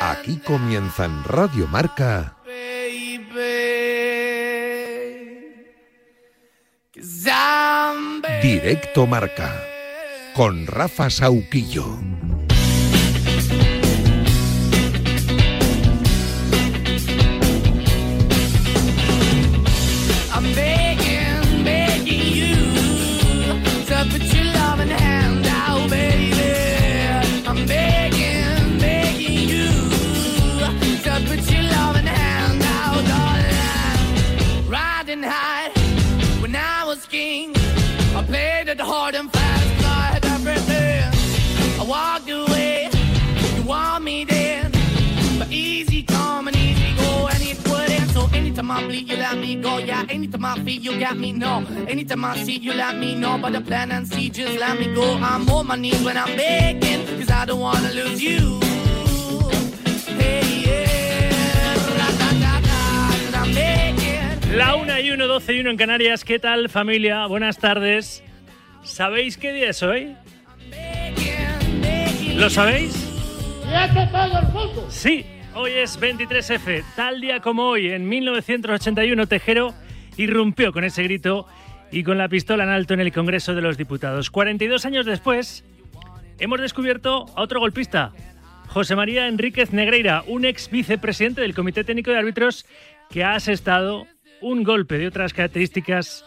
Aquí comienza en Radio Marca. Directo Marca. Con Rafa Sauquillo. La 1 y 1, 12 y 1 en Canarias. ¿Qué tal, familia? Buenas tardes. ¿Sabéis qué día es hoy? ¿Lo sabéis? Sí, hoy es 23F. Tal día como hoy, en 1981, Tejero irrumpió con ese grito y con la pistola en alto en el Congreso de los Diputados. 42 años después, hemos descubierto a otro golpista, José María Enríquez Negreira, un ex vicepresidente del Comité Técnico de Árbitros que ha asestado un golpe de otras características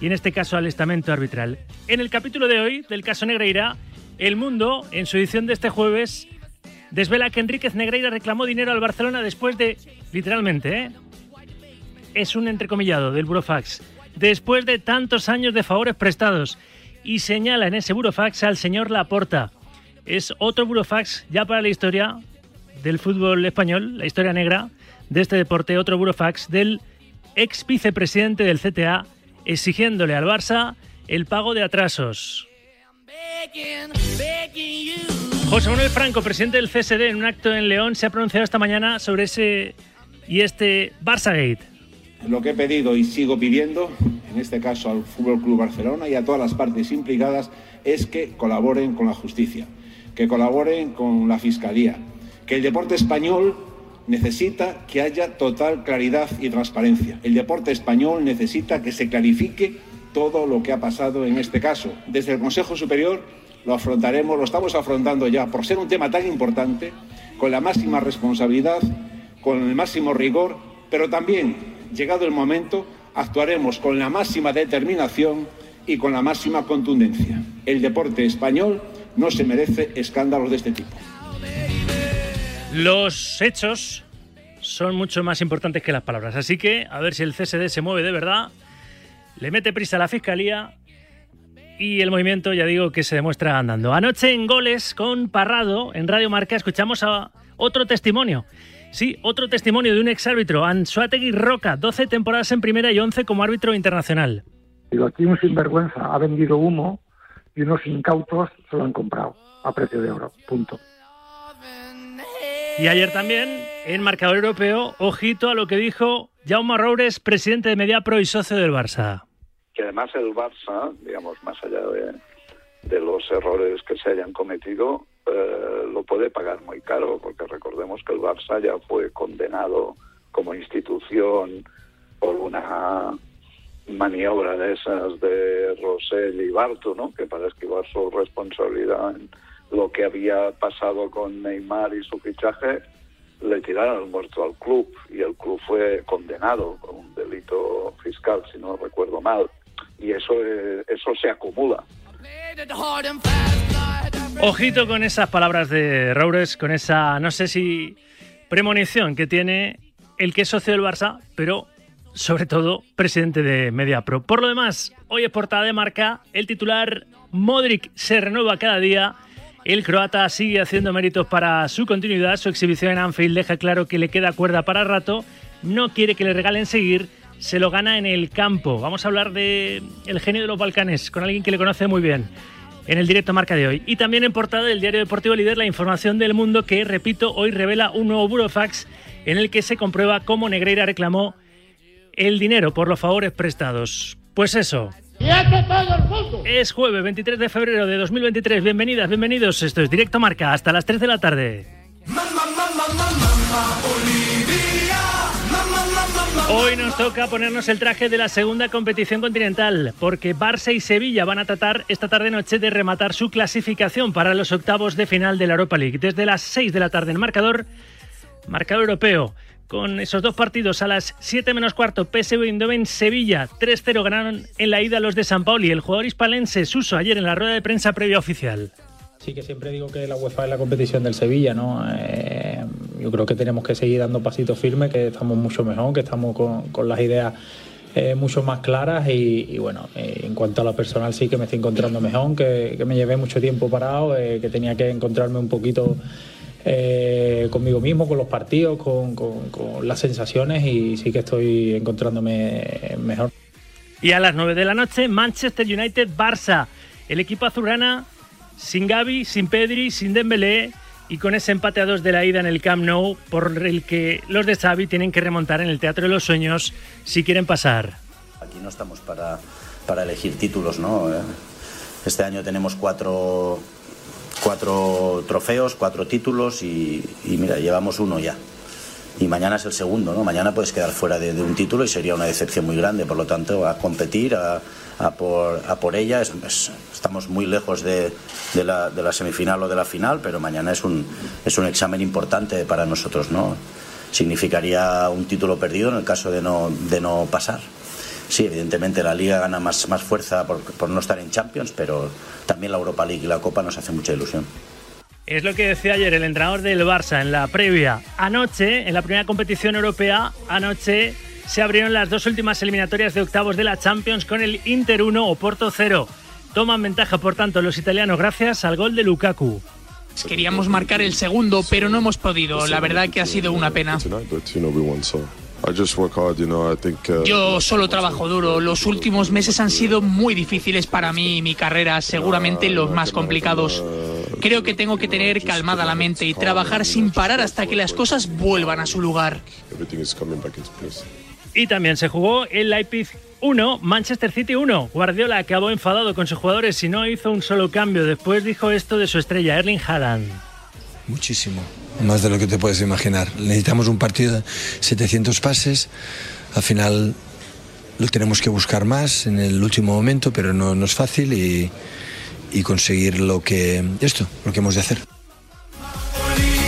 y en este caso al estamento arbitral. En el capítulo de hoy del caso Negreira, El Mundo, en su edición de este jueves, desvela que Enríquez Negreira reclamó dinero al Barcelona después de, literalmente, ¿eh? Es un entrecomillado del Burofax, después de tantos años de favores prestados, y señala en ese Burofax al señor Laporta. Es otro Burofax ya para la historia del fútbol español, la historia negra de este deporte, otro Burofax del ex vicepresidente del CTA, exigiéndole al Barça el pago de atrasos. José Manuel Franco, presidente del CSD, en un acto en León, se ha pronunciado esta mañana sobre ese y este Barça Gate. Lo que he pedido y sigo pidiendo, en este caso al Fútbol Club Barcelona y a todas las partes implicadas, es que colaboren con la justicia, que colaboren con la Fiscalía, que el deporte español necesita que haya total claridad y transparencia. El deporte español necesita que se clarifique todo lo que ha pasado en este caso. Desde el Consejo Superior lo afrontaremos, lo estamos afrontando ya, por ser un tema tan importante, con la máxima responsabilidad, con el máximo rigor, pero también llegado el momento, actuaremos con la máxima determinación y con la máxima contundencia. El deporte español no se merece escándalos de este tipo. Los hechos son mucho más importantes que las palabras, así que a ver si el CSD se mueve de verdad, le mete prisa a la Fiscalía y el movimiento, ya digo, que se demuestra andando. Anoche en goles con Parrado, en Radio Marca, escuchamos otro testimonio Sí, otro testimonio de un exárbitro, Ansuategui Roca, 12 temporadas en primera y 11 como árbitro internacional. Digo, aquí un sinvergüenza ha vendido humo y unos incautos se lo han comprado a precio de oro, punto. Y ayer también, en marcador europeo, ojito a lo que dijo Jaume Roures, presidente de Mediapro y socio del Barça. Que además el Barça, digamos, más allá de, de los errores que se hayan cometido, eh, lo puede pagar muy caro, porque recordemos que el Barça ya fue condenado como institución por una maniobra de esas de Rosell y Barto, ¿no? que para esquivar su responsabilidad en lo que había pasado con Neymar y su fichaje, le tiraron el muerto al club y el club fue condenado con un delito fiscal, si no recuerdo mal. Y eso, eso se acumula. Ojito con esas palabras de Roures, con esa, no sé si premonición que tiene el que es socio del Barça, pero sobre todo presidente de Mediapro. Por lo demás, hoy es portada de marca, el titular Modric se renueva cada día. El croata sigue haciendo méritos para su continuidad. Su exhibición en Anfield deja claro que le queda cuerda para rato. No quiere que le regalen seguir. Se lo gana en el campo. Vamos a hablar de el genio de los Balcanes con alguien que le conoce muy bien en el directo marca de hoy. Y también en portada del diario deportivo Líder la información del mundo que, repito, hoy revela un nuevo burofax en el que se comprueba cómo Negreira reclamó el dinero por los favores prestados. Pues eso, Es jueves 23 de febrero de 2023. Bienvenidas, bienvenidos. Esto es Directo Marca hasta las 3 de la tarde. Hoy nos toca ponernos el traje de la segunda competición continental, porque Barça y Sevilla van a tratar esta tarde noche de rematar su clasificación para los octavos de final de la Europa League. Desde las 6 de la tarde en marcador, marcador europeo. Con esos dos partidos a las 7 menos cuarto, PSV Eindhoven Sevilla 3-0 ganaron en la ida los de San Pauli. El jugador hispalense Suso ayer en la rueda de prensa previa oficial. Sí que siempre digo que la UEFA es la competición del Sevilla, ¿no? Eh, yo creo que tenemos que seguir dando pasitos firmes, que estamos mucho mejor, que estamos con, las ideas eh, mucho más claras y, bueno, eh, en cuanto a lo personal sí que me estoy encontrando mejor, que, me llevé mucho tiempo parado, que tenía que encontrarme un poquito conmigo mismo, con los partidos, con, con las sensaciones y sí que estoy encontrándome mejor. Y a las 9 de la noche, Manchester United-Barça. El equipo azulgrana sin Gaby, sin Pedri, sin Dembélé y con ese empate a dos de la ida en el Camp Nou por el que los de Xavi tienen que remontar en el Teatro de los Sueños si quieren pasar. Aquí no estamos para, para elegir títulos, ¿no? Eh, este año tenemos cuatro, cuatro trofeos, cuatro títulos y, mira, llevamos uno ya. Y mañana es el segundo, ¿no? Mañana puedes quedar fuera de, de un título y sería una decepción muy grande. Por lo tanto, a competir, a, a por, a por ella. estamos muy lejos de, de, la, de, la, semifinal o de la final, pero mañana es un, es un examen importante para nosotros. ¿no? Significaría un título perdido en el caso de no, de no pasar. Sí, evidentemente la liga gana más, más fuerza por, por no estar en Champions, pero también la Europa League y la Copa nos hace mucha ilusión. Es lo que decía ayer el entrenador del Barça en la previa. Anoche, en la primera competición europea, anoche se abrieron las dos últimas eliminatorias de octavos de la Champions con el Inter 1 o Porto 0. Toman ventaja, por tanto, los italianos gracias al gol de Lukaku. Queríamos marcar el segundo, pero no hemos podido. La verdad que ha sido una pena. Yo solo trabajo duro. Los últimos meses han sido muy difíciles para mí y mi carrera, seguramente los más complicados. Creo que tengo que tener calmada la mente y trabajar sin parar hasta que las cosas vuelvan a su lugar. Y también se jugó el Leipzig 1, Manchester City 1. Guardiola acabó enfadado con sus jugadores y no hizo un solo cambio. Después dijo esto de su estrella, Erling Haaland. Muchísimo, más de lo que te puedes imaginar. Necesitamos un partido de 700 pases. Al final lo tenemos que buscar más en el último momento, pero no, no es fácil y, y conseguir lo que esto, lo que hemos de hacer.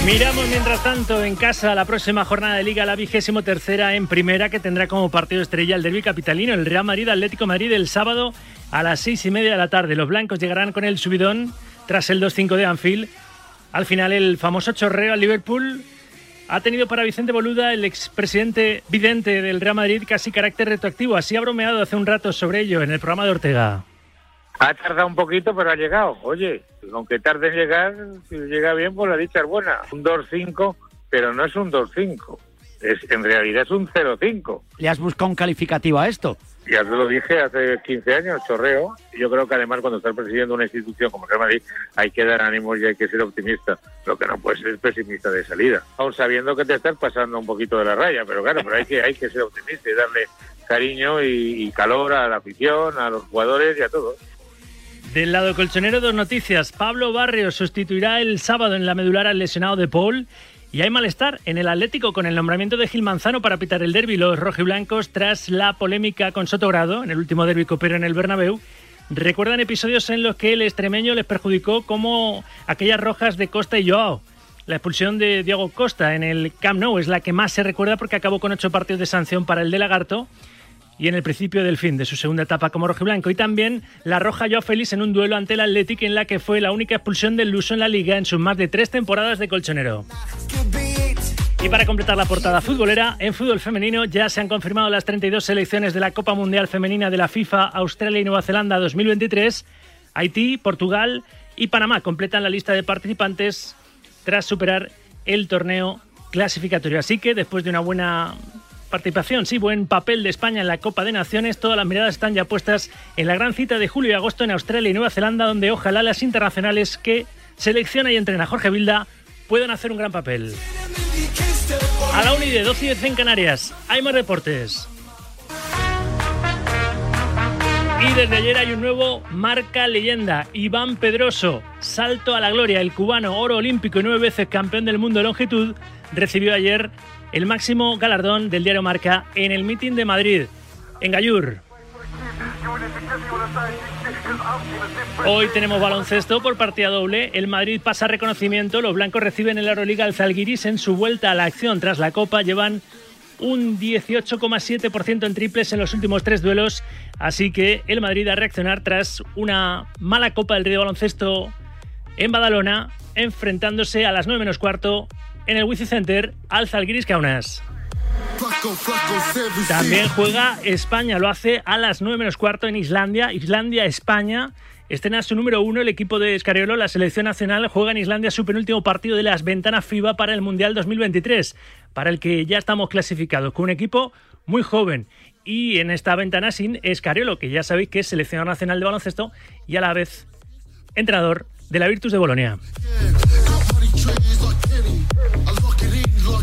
Miramos mientras tanto en casa la próxima jornada de Liga, la vigésimo tercera en primera, que tendrá como partido estrella el derby capitalino, el Real Madrid Atlético Madrid el sábado a las seis y media de la tarde. Los blancos llegarán con el subidón tras el 2-5 de Anfield. Al final, el famoso chorreo al Liverpool ha tenido para Vicente Boluda, el expresidente vidente del Real Madrid, casi carácter retroactivo. Así ha bromeado hace un rato sobre ello en el programa de Ortega. Ha tardado un poquito, pero ha llegado. Oye, aunque tarde en llegar, si llega bien, pues la dicha es buena. Un 2-5, pero no es un 2-5. Es, en realidad es un 0-5. ¿Le has buscado un calificativo a esto? Ya te lo dije hace 15 años, chorreo. Yo creo que además cuando estás presidiendo una institución como Real Madrid hay que dar ánimos y hay que ser optimista. Lo que no puedes ser pesimista de salida. Aún sabiendo que te estás pasando un poquito de la raya, pero claro, pero hay que, hay que ser optimista y darle cariño y calor a la afición, a los jugadores y a todos. Del lado colchonero, dos noticias. Pablo Barrios sustituirá el sábado en la medular al lesionado de Paul. Y hay malestar en el Atlético con el nombramiento de Gil Manzano para pitar el derby. Los rojiblancos, tras la polémica con Sotogrado en el último derby copero en el Bernabéu, recuerdan episodios en los que el extremeño les perjudicó como aquellas rojas de Costa y Joao. La expulsión de Diego Costa en el Camp Nou es la que más se recuerda porque acabó con ocho partidos de sanción para el de Lagarto y en el principio del fin de su segunda etapa como rojiblanco. Y también la roja Joao Félix en un duelo ante el Athletic en la que fue la única expulsión del Luso en la liga en sus más de tres temporadas de colchonero. Y para completar la portada futbolera, en fútbol femenino ya se han confirmado las 32 selecciones de la Copa Mundial Femenina de la FIFA, Australia y Nueva Zelanda 2023. Haití, Portugal y Panamá completan la lista de participantes tras superar el torneo clasificatorio. Así que después de una buena participación, sí, buen papel de España en la Copa de Naciones. Todas las miradas están ya puestas en la gran cita de julio y agosto en Australia y Nueva Zelanda, donde ojalá las internacionales que selecciona y entrena Jorge Vilda puedan hacer un gran papel. A la UNI de 12 y 10 en Canarias, hay más deportes. Y desde ayer hay un nuevo marca leyenda, Iván Pedroso, salto a la gloria, el cubano oro olímpico y nueve veces campeón del mundo de longitud, recibió ayer el máximo galardón del diario Marca en el mitin de Madrid, en Gallur. Hoy tenemos baloncesto por partida doble. El Madrid pasa reconocimiento. Los blancos reciben en la Euroliga al Zalgiris en su vuelta a la acción tras la Copa. Llevan un 18,7% en triples en los últimos tres duelos. Así que el Madrid a reaccionar tras una mala Copa del Rey de Baloncesto en Badalona, enfrentándose a las 9 menos cuarto en el Wizzing Center al Zalgiris Kaunas. También juega España, lo hace a las 9 menos cuarto en Islandia. Islandia-España. Estrena su número uno el equipo de Escariolo, la selección nacional, juega en Islandia su penúltimo partido de las ventanas FIBA para el Mundial 2023, para el que ya estamos clasificados, con un equipo muy joven. Y en esta ventana sin Escariolo, que ya sabéis que es seleccionador nacional de baloncesto y a la vez entrenador de la Virtus de Bolonia.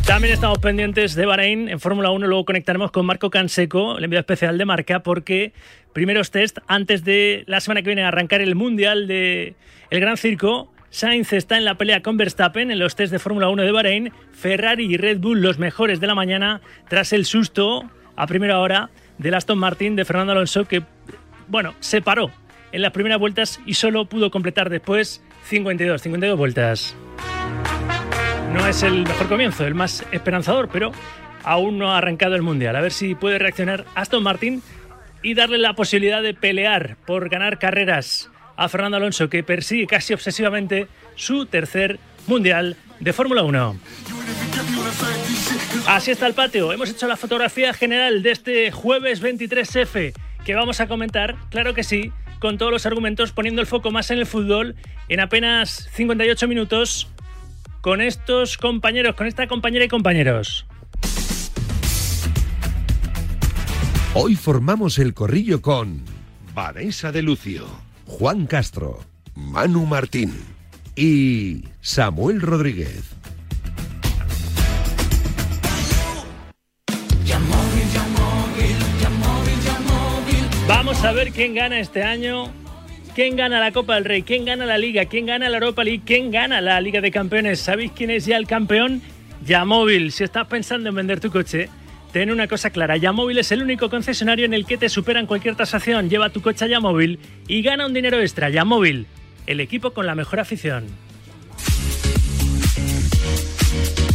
También estamos pendientes de Bahrein en Fórmula 1. Luego conectaremos con Marco Canseco, el enviado especial de marca, porque primeros test antes de la semana que viene arrancar el Mundial de el Gran Circo. Sainz está en la pelea con Verstappen en los test de Fórmula 1 de Bahrein. Ferrari y Red Bull los mejores de la mañana tras el susto a primera hora del Aston Martin de Fernando Alonso que, bueno, se paró en las primeras vueltas y solo pudo completar después 52, 52 vueltas. No es el mejor comienzo, el más esperanzador, pero aún no ha arrancado el Mundial. A ver si puede reaccionar Aston Martin y darle la posibilidad de pelear por ganar carreras a Fernando Alonso, que persigue casi obsesivamente su tercer Mundial de Fórmula 1. Así está el patio. Hemos hecho la fotografía general de este jueves 23F que vamos a comentar, claro que sí, con todos los argumentos, poniendo el foco más en el fútbol en apenas 58 minutos con estos compañeros, con esta compañera y compañeros. Hoy formamos el corrillo con Vanessa de Lucio, Juan Castro, Manu Martín y Samuel Rodríguez. Vamos a ver quién gana este año ¿Quién gana la Copa del Rey? ¿Quién gana la Liga? ¿Quién gana la Europa League? ¿Quién gana la Liga de Campeones? ¿Sabéis quién es ya el campeón? Yamóvil. Si estás pensando en vender tu coche, ten una cosa clara. Yamóvil es el único concesionario en el que te superan cualquier tasación. Lleva tu coche a Yamóvil y gana un dinero extra. Yamóvil, el equipo con la mejor afición.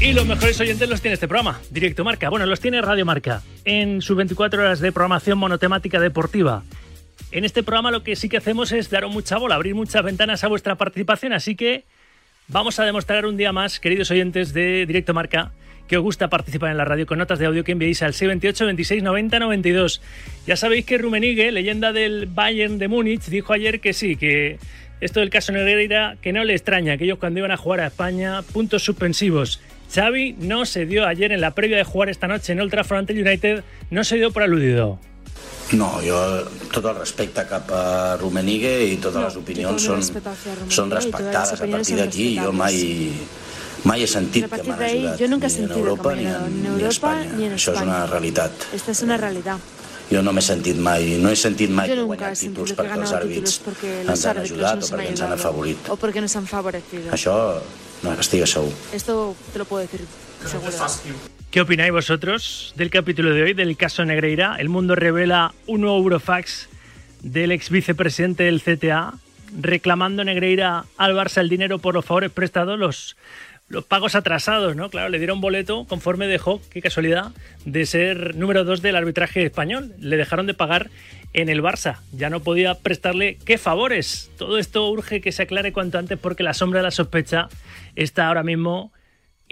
Y los mejores oyentes los tiene este programa, Directo Marca. Bueno, los tiene Radio Marca, en sus 24 horas de programación monotemática deportiva. En este programa lo que sí que hacemos es daros mucha bola, abrir muchas ventanas a vuestra participación, así que vamos a demostrar un día más, queridos oyentes de Directo Marca, que os gusta participar en la radio con notas de audio que enviéis al 628 26 90 92. Ya sabéis que Rumenigue, leyenda del Bayern de Múnich, dijo ayer que sí, que esto del caso Negreira, que no le extraña, que ellos cuando iban a jugar a España, puntos suspensivos. Xavi no se dio ayer en la previa de jugar esta noche en Old Trafford United, no se dio por aludido. No, jo tot el respecte cap a Rumenigue i totes no, les opinions són, són respectades. A partir d'aquí jo mai, mai he sentit que m'han ajudat ni en Europa ni en, ni en Espanya. Ni en Això és una realitat. Esta es una realitat. Jo no m'he sentit mai, no he sentit mai que he guanyat títols perquè els àrbits ens han ajudat o perquè ens han afavorit. O perquè nos han favorecido. Això no, estic segur. Esto te lo puedo decir seguro. ¿Qué opináis vosotros del capítulo de hoy, del caso Negreira? El mundo revela un nuevo Eurofax del ex vicepresidente del CTA reclamando Negreira al Barça el dinero por los favores prestados, los, los pagos atrasados, ¿no? Claro, le dieron boleto conforme dejó, qué casualidad, de ser número dos del arbitraje español. Le dejaron de pagar en el Barça. Ya no podía prestarle qué favores. Todo esto urge que se aclare cuanto antes porque la sombra de la sospecha está ahora mismo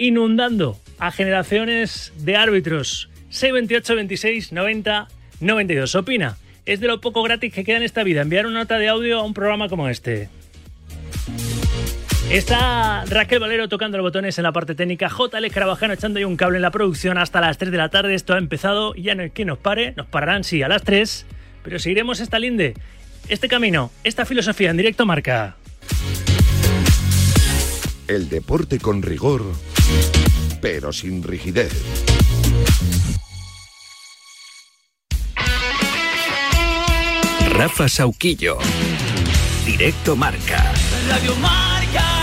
inundando a generaciones de árbitros. 628, 26, 90, 92. Opina, es de lo poco gratis que queda en esta vida enviar una nota de audio a un programa como este. Está Raquel Valero tocando los botones en la parte técnica, JL Carabajano echando ahí un cable en la producción hasta las 3 de la tarde. Esto ha empezado ya no es que nos pare, nos pararán sí a las 3, pero seguiremos esta linde, este camino, esta filosofía en directo marca. El deporte con rigor pero sin rigidez. Rafa Sauquillo. Directo Marca. Radio Marca.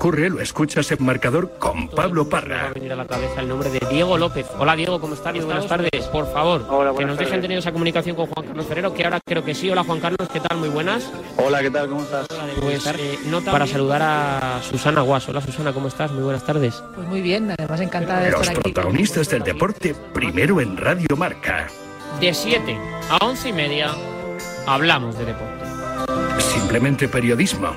Ocurre lo escuchas en marcador con Pablo Parra. Va a venir a la cabeza el nombre de Diego López. Hola Diego, ¿cómo estás? Buenas tardes. Por favor, que nos dejen tener esa comunicación con Juan Carlos Ferrero, que ahora creo que sí. Hola Juan Carlos, ¿qué tal? Muy buenas. Hola, ¿qué tal? ¿Cómo estás? Pues, eh, nota para saludar a Susana Guas. Hola Susana, ¿cómo estás? Muy buenas tardes. Pues muy bien, además encantada de Los estar aquí. protagonistas del deporte, primero en Radio Marca. De 7 a 11 y media hablamos de deporte. Simplemente periodismo.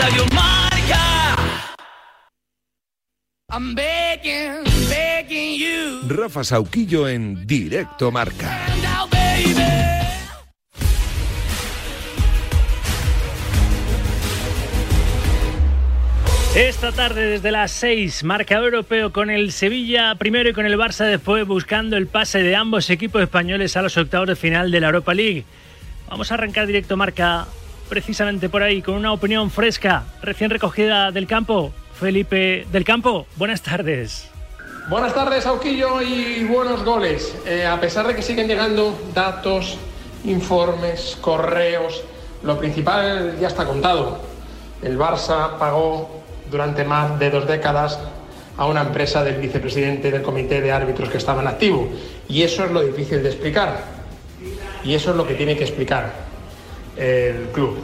Radio Marca. I'm begging, begging you. Rafa Sauquillo en Directo Marca. Esta tarde desde las 6, marcador europeo con el Sevilla primero y con el Barça después buscando el pase de ambos equipos españoles a los octavos de final de la Europa League. Vamos a arrancar directo marca precisamente por ahí con una opinión fresca, recién recogida del campo. Felipe del Campo, buenas tardes. Buenas tardes, Auquillo, y buenos goles. Eh, a pesar de que siguen llegando datos, informes, correos, lo principal ya está contado. El Barça pagó durante más de dos décadas a una empresa del vicepresidente del comité de árbitros que estaba en activo. Y eso es lo difícil de explicar. Y eso es lo que tiene que explicar el club.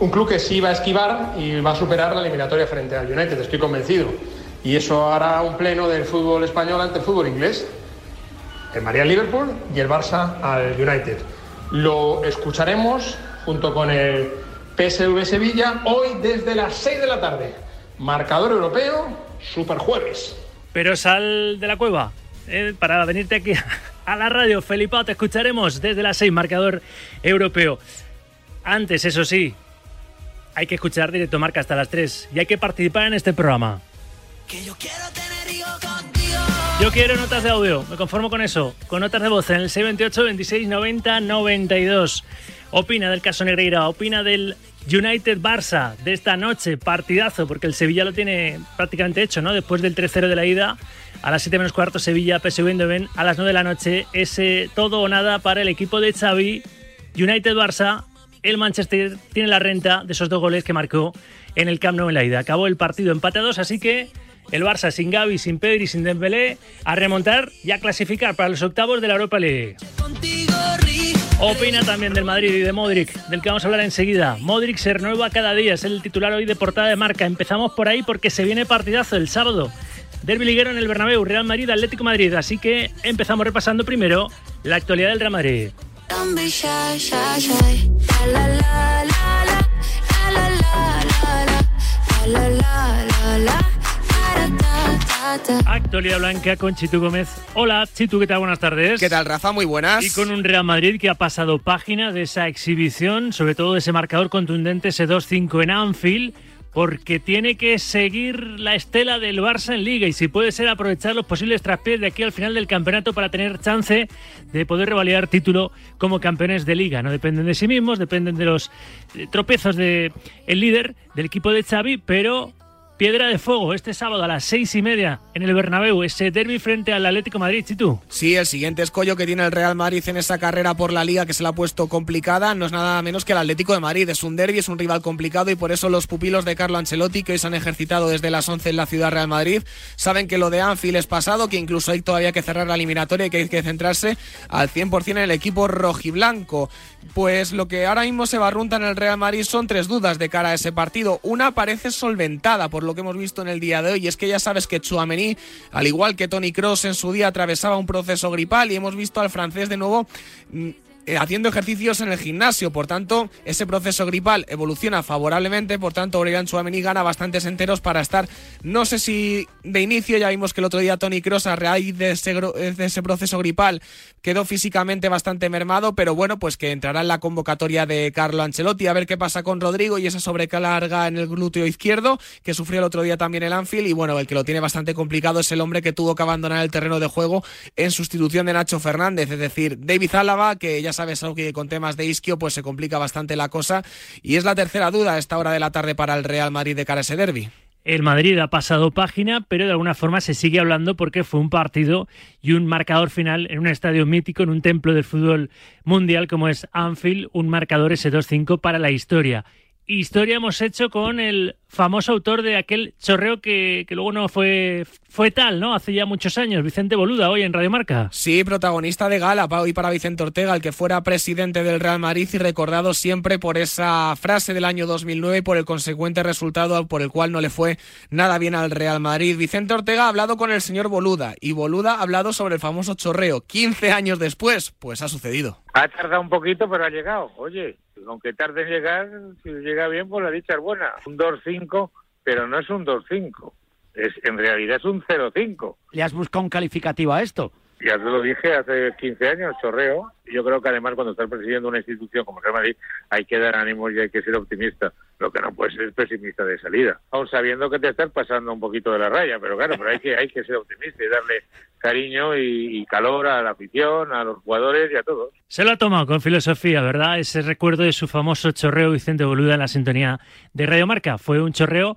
Un club que sí va a esquivar y va a superar la eliminatoria frente al United, estoy convencido. Y eso hará un pleno del fútbol español ante el fútbol inglés. El María Liverpool y el Barça al United. Lo escucharemos junto con el PSV Sevilla hoy desde las 6 de la tarde. Marcador europeo, super jueves. Pero sal de la cueva eh, para venirte aquí a la radio. Felipao, te escucharemos desde las 6, marcador europeo. Antes, eso sí, hay que escuchar directo marca hasta las 3 y hay que participar en este programa. Yo quiero notas de audio, me conformo con eso, con notas de voz en el 628 26 90 92. Opina del caso Negreira, opina del United Barça de esta noche, partidazo, porque el Sevilla lo tiene prácticamente hecho, ¿no? Después del 3-0 de la ida, a las 7 menos cuarto, Sevilla, PSV Eindhoven, a las 9 de la noche, ese todo o nada para el equipo de Xavi, United Barça. El Manchester tiene la renta de esos dos goles que marcó en el Camp Nou en la ida. Acabó el partido empate a dos, así que el Barça sin Gavi, sin Pedri, sin Dembélé a remontar y a clasificar para los octavos de la Europa League. Opina también del Madrid y de Modric, del que vamos a hablar enseguida. Modric se renueva cada día, es el titular hoy de portada de marca. Empezamos por ahí porque se viene partidazo el sábado. Derby liguero en el Bernabéu, Real Madrid, Atlético Madrid. Así que empezamos repasando primero la actualidad del Real Madrid. Actualidad blanca con Chitu Gómez. Hola, Chitu, ¿qué tal? Buenas tardes. ¿Qué tal, Rafa? Muy buenas. Y con un Real Madrid que ha pasado página de esa exhibición, sobre todo de ese marcador contundente, ese 2-5 en Anfield, porque tiene que seguir la estela del Barça en Liga y si puede ser aprovechar los posibles traspiés de aquí al final del campeonato para tener chance de poder revalidar título como campeones de Liga. No dependen de sí mismos, dependen de los tropezos del el líder del equipo de Xavi, pero Piedra de Fuego este sábado a las seis y media en el Bernabéu, ese derby frente al Atlético Madrid, tú? Sí, el siguiente escollo que tiene el Real Madrid en esa carrera por la Liga que se le ha puesto complicada no es nada menos que el Atlético de Madrid. Es un derby, es un rival complicado y por eso los pupilos de Carlo Ancelotti que hoy se han ejercitado desde las 11 en la ciudad Real Madrid saben que lo de Anfield es pasado, que incluso hay todavía que cerrar la eliminatoria y que hay que centrarse al 100% en el equipo rojiblanco. Pues lo que ahora mismo se barrunta en el Real Madrid son tres dudas de cara a ese partido. Una parece solventada por lo que hemos visto en el día de hoy, y es que ya sabes que Chouameni, al igual que Tony Cross en su día, atravesaba un proceso gripal y hemos visto al francés de nuevo mm, haciendo ejercicios en el gimnasio, por tanto, ese proceso gripal evoluciona favorablemente, por tanto, Aurelian Chouameni gana bastantes enteros para estar, no sé si de inicio, ya vimos que el otro día Tony Cross a raíz de ese, de ese proceso gripal quedó físicamente bastante mermado, pero bueno, pues que entrará en la convocatoria de Carlo Ancelotti, a ver qué pasa con Rodrigo y esa sobrecarga en el glúteo izquierdo, que sufrió el otro día también el Anfield, y bueno, el que lo tiene bastante complicado es el hombre que tuvo que abandonar el terreno de juego en sustitución de Nacho Fernández, es decir, David Álava, que ya sabes algo que con temas de isquio pues se complica bastante la cosa y es la tercera duda a esta hora de la tarde para el Real Madrid de cara a ese derby. El Madrid ha pasado página, pero de alguna forma se sigue hablando porque fue un partido y un marcador final en un estadio mítico, en un templo del fútbol mundial como es Anfield, un marcador ese 2-5 para la historia historia hemos hecho con el famoso autor de aquel chorreo que, que, luego no fue, fue tal, ¿no? Hace ya muchos años, Vicente Boluda, hoy en Radio Marca. Sí, protagonista de gala, hoy para Vicente Ortega, el que fuera presidente del Real Madrid y recordado siempre por esa frase del año 2009 y por el consecuente resultado por el cual no le fue nada bien al Real Madrid. Vicente Ortega ha hablado con el señor Boluda y Boluda ha hablado sobre el famoso chorreo. 15 años después, pues ha sucedido. Ha tardado un poquito, pero ha llegado. Oye, aunque tarde en llegar, si llega bien, pues la dicha es buena. Un 2-5, pero no es un 2-5. Es, en realidad es un 0-5. ¿Le has buscado un calificativo a esto? Ya te lo dije hace 15 años, chorreo. Yo creo que además cuando estás presidiendo una institución como Real Madrid hay que dar ánimos y hay que ser optimista. Lo que no puedes ser pesimista de salida. Aún sabiendo que te estás pasando un poquito de la raya, pero claro, pero hay que, hay que ser optimista y darle cariño y, calor a la afición, a los jugadores y a todos. Se lo ha tomado con filosofía, ¿verdad? Ese recuerdo de su famoso chorreo Vicente Boluda en la sintonía de Radio Marca. Fue un chorreo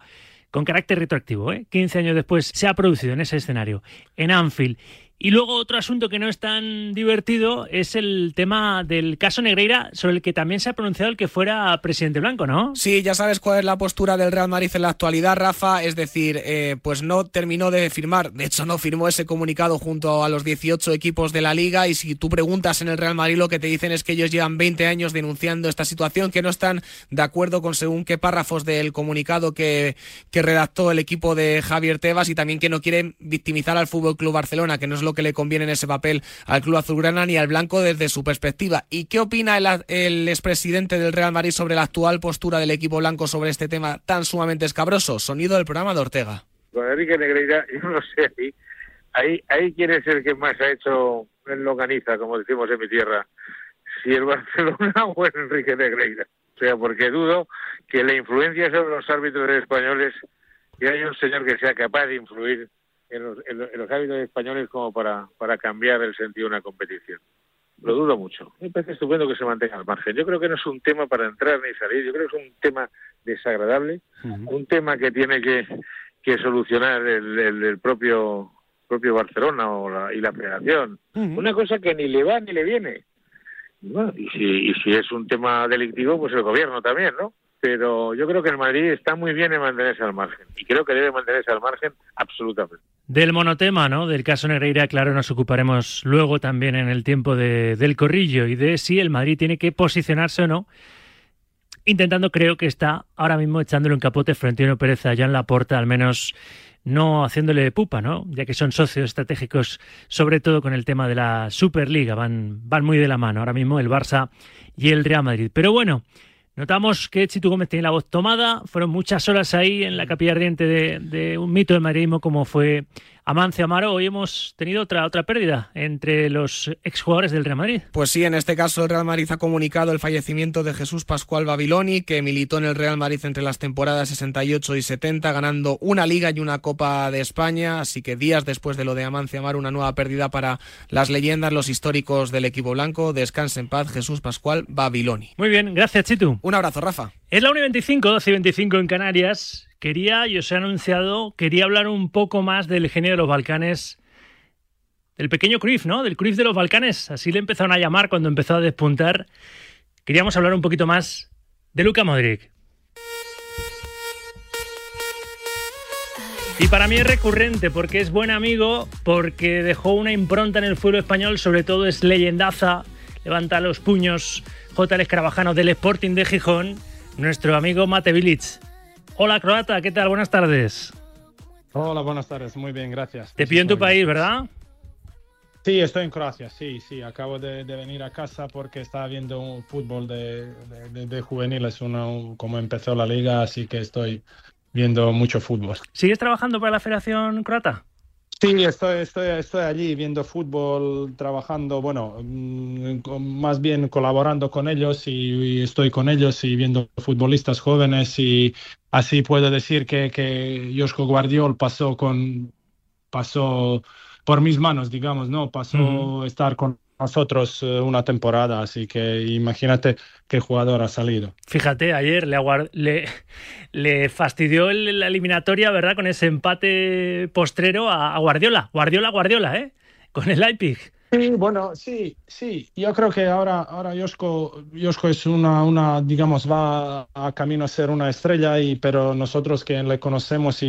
con carácter retroactivo. ¿eh? 15 años después se ha producido en ese escenario, en Anfield. Y luego otro asunto que no es tan divertido es el tema del caso Negreira, sobre el que también se ha pronunciado el que fuera presidente blanco, ¿no? Sí, ya sabes cuál es la postura del Real Madrid en la actualidad, Rafa. Es decir, eh, pues no terminó de firmar, de hecho no firmó ese comunicado junto a los 18 equipos de la liga. Y si tú preguntas en el Real Madrid, lo que te dicen es que ellos llevan 20 años denunciando esta situación, que no están de acuerdo con según qué párrafos del comunicado que, que redactó el equipo de Javier Tebas y también que no quieren victimizar al Fútbol Club Barcelona, que no es lo que le conviene en ese papel al club azulgrana ni al blanco desde su perspectiva. ¿Y qué opina el, el expresidente del Real Madrid sobre la actual postura del equipo blanco sobre este tema tan sumamente escabroso? Sonido del programa de Ortega. Con Enrique Negreira, yo no sé, ahí, ahí, ahí quién es el que más ha hecho en Loganiza, como decimos en mi tierra, si el Barcelona o el Enrique Negreira. O sea, porque dudo que la influencia sobre los árbitros españoles, que haya un señor que sea capaz de influir en los, en los, hábitos españoles como para, para cambiar el sentido de una competición. Lo dudo mucho. Me parece estupendo que se mantenga al margen. Yo creo que no es un tema para entrar ni salir. Yo creo que es un tema desagradable, uh -huh. un tema que tiene que, que solucionar el, el, el propio propio Barcelona o la, y la Federación. Uh -huh. Una cosa que ni le va ni le viene. Bueno, y, si, y si es un tema delictivo, pues el gobierno también, ¿no? Pero yo creo que el Madrid está muy bien en mantenerse al margen y creo que debe mantenerse al margen absolutamente. Del monotema, ¿no? Del caso Negreira, claro, nos ocuparemos luego también en el tiempo de, del corrillo y de si el Madrid tiene que posicionarse o no. Intentando, creo que está ahora mismo echándole un capote Florentino Pérez a Jan Laporta, al menos no haciéndole pupa, ¿no? Ya que son socios estratégicos, sobre todo con el tema de la Superliga, van, van muy de la mano ahora mismo el Barça y el Real Madrid. Pero bueno, Notamos que Chitu Gómez tiene la voz tomada, fueron muchas horas ahí en la capilla ardiente de, un mito del madridismo como fue Amancio Amaro, hoy hemos tenido otra, otra pérdida entre los exjugadores del Real Madrid. Pues sí, en este caso el Real Madrid ha comunicado el fallecimiento de Jesús Pascual Babiloni, que militó en el Real Madrid entre las temporadas 68 y 70, ganando una Liga y una Copa de España. Así que días después de lo de Amancio Amaro, una nueva pérdida para las leyendas, los históricos del equipo blanco. Descanse en paz, Jesús Pascual Babiloni. Muy bien, gracias Chitu. Un abrazo, Rafa. Es la 1 y 25, 12 y 25 en Canarias. Quería, y os he anunciado, quería hablar un poco más del genio de los Balcanes, del pequeño Cruyff, ¿no? Del Cruyff de los Balcanes. Así le empezaron a llamar cuando empezó a despuntar. Queríamos hablar un poquito más de Luka Modric. Y para mí es recurrente porque es buen amigo, porque dejó una impronta en el fútbol español, sobre todo es leyendaza, levanta los puños J. Escarabajano del Sporting de Gijón, nuestro amigo Mate Bilic. Hola croata, ¿qué tal? Buenas tardes. Hola, buenas tardes, muy bien, gracias. Te pido en tu país, ¿verdad? Sí, estoy en Croacia, sí, sí. Acabo de, de venir a casa porque estaba viendo un fútbol de, de, de juveniles, uno, como empezó la liga, así que estoy viendo mucho fútbol. ¿Sigues trabajando para la Federación Croata? Sí, estoy, estoy, estoy allí viendo fútbol, trabajando, bueno, mm, más bien colaborando con ellos y, y estoy con ellos y viendo futbolistas jóvenes y así puedo decir que, que Guardiol pasó con, pasó por mis manos, digamos, ¿no? Pasó a estar con nosotros eh, una temporada, así que imagínate qué jugador ha salido. Fíjate, ayer le, le, le fastidió el- la eliminatoria, ¿verdad? Con ese empate postrero a, a Guardiola. Guardiola, Guardiola, ¿eh? Con el Leipzig. Sí, bueno, sí, sí. Yo creo que ahora, ahora Josko, Josko es una, una, digamos, va a camino a ser una estrella, y, pero nosotros que le conocemos y,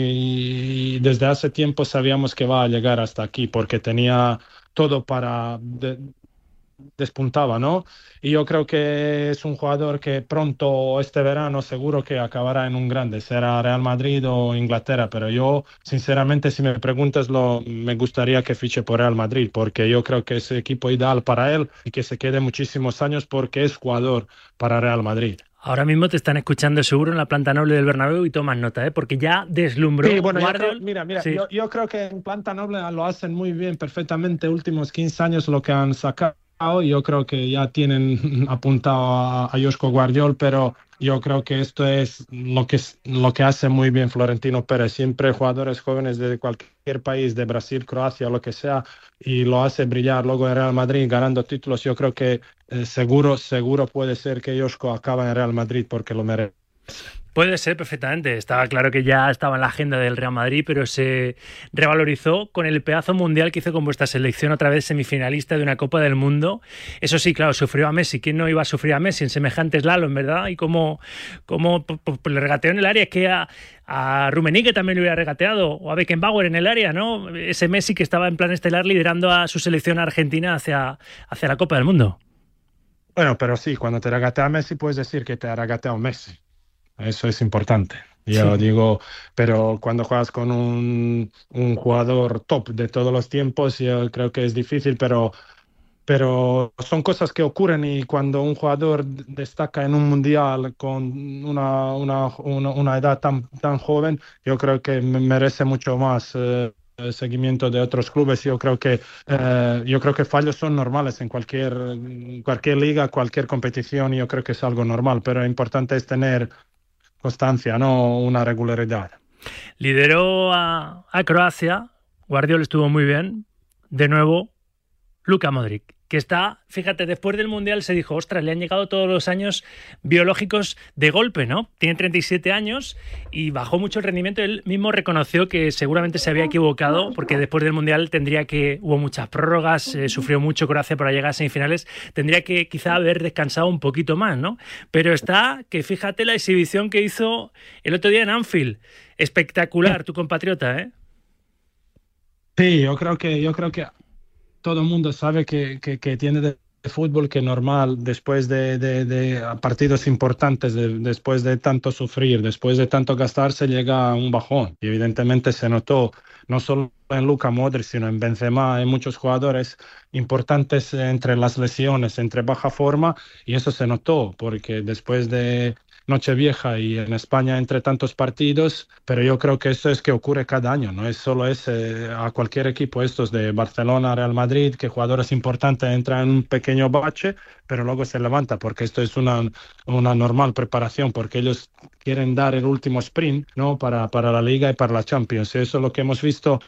y desde hace tiempo sabíamos que va a llegar hasta aquí porque tenía todo para de- despuntaba, ¿no? Y yo creo que es un jugador que pronto este verano seguro que acabará en un grande, será Real Madrid o Inglaterra, pero yo sinceramente si me preguntas lo me gustaría que fiche por Real Madrid porque yo creo que es equipo ideal para él y que se quede muchísimos años porque es jugador para Real Madrid. Ahora mismo te están escuchando seguro en la planta noble del Bernabéu y toman nota, ¿eh? Porque ya deslumbró Sí, bueno, yo Guardiol. creo- mira, mira, Sí. yo, yo creo que en planta noble lo hacen muy bien, perfectamente, últimos 15 años lo que han sacado, yo creo que ya tienen apuntado a, a Guardiol, pero yo creo que esto es lo que, lo que hace muy bien Florentino Pérez, siempre jugadores jóvenes de cualquier país, de Brasil, Croacia, lo que sea, y lo hace brillar luego en Real Madrid ganando títulos, yo creo que eh, seguro, seguro puede ser que Josko acaba en Real Madrid porque lo merece. Puede ser perfectamente. Estaba claro que ya estaba en la agenda del Real Madrid, pero se revalorizó con el pedazo mundial que hizo con vuestra selección, otra vez semifinalista de una Copa del Mundo. Eso sí, claro, sufrió a Messi. ¿Quién no iba a sufrir a Messi en semejante slalom, verdad? Y p- p- le regateó en el área, que a, a Rummenigge también le hubiera regateado, o a Beckenbauer en el área, ¿no? Ese Messi que estaba en plan estelar liderando a su selección argentina hacia, hacia la Copa del Mundo. Bueno, pero sí, cuando te regatea Messi puedes decir que te ha regateado Messi. Eso es importante. Yo Sí. digo, pero cuando juegas con un, un jugador top de todos los tiempos, yo creo que es difícil, pero, pero son cosas que ocurren y cuando un jugador destaca en un mundial con una, una, una, una edad tan, tan joven, yo creo que me- merece mucho más. eh, seguimiento de otros clubes yo creo que eh, yo creo que fallos son normales en cualquier cualquier liga cualquier competición yo creo que es algo normal pero lo importante es tener constancia no una regularidad Lideró a, Croacia, Guardiola estuvo muy bien. De nuevo, Luka Modric, que está, fíjate, después del Mundial se dijo, ostras, le han llegado todos los años biológicos de golpe, ¿no? Tiene 37 años y bajó mucho el rendimiento. Él mismo reconoció que seguramente se había equivocado porque después del Mundial tendría que, hubo muchas prórrogas, eh, sufrió mucho Croacia para llegar a semifinales, tendría que quizá haber descansado un poquito más, ¿no? Pero está, que fíjate la exhibición que hizo el otro día en Anfield. Espectacular, tu compatriota, ¿eh? sí yo creo que yo creo que todo el mundo sabe que, que, tiene de fútbol que normal después de, de, partidos importantes, de- después de tanto sufrir, después de tanto gastarse, llega un bajón. Y evidentemente se notó no solo en Luka Modric, sino en Benzema, en muchos jugadores importantes entre las lesiones, entre baja forma, y eso se notó, porque después de Nochevieja y en España entre tantos partidos, pero yo creo que esto es que ocurre cada año, no es solo ese a cualquier equipo estos de Barcelona, Real Madrid, que jugadores importantes entran en un pequeño bache, pero luego se levanta porque esto es una, una normal preparación, porque ellos quieren dar el último sprint ¿no? para, para la liga y para la Champions. Eso es lo que hemos visto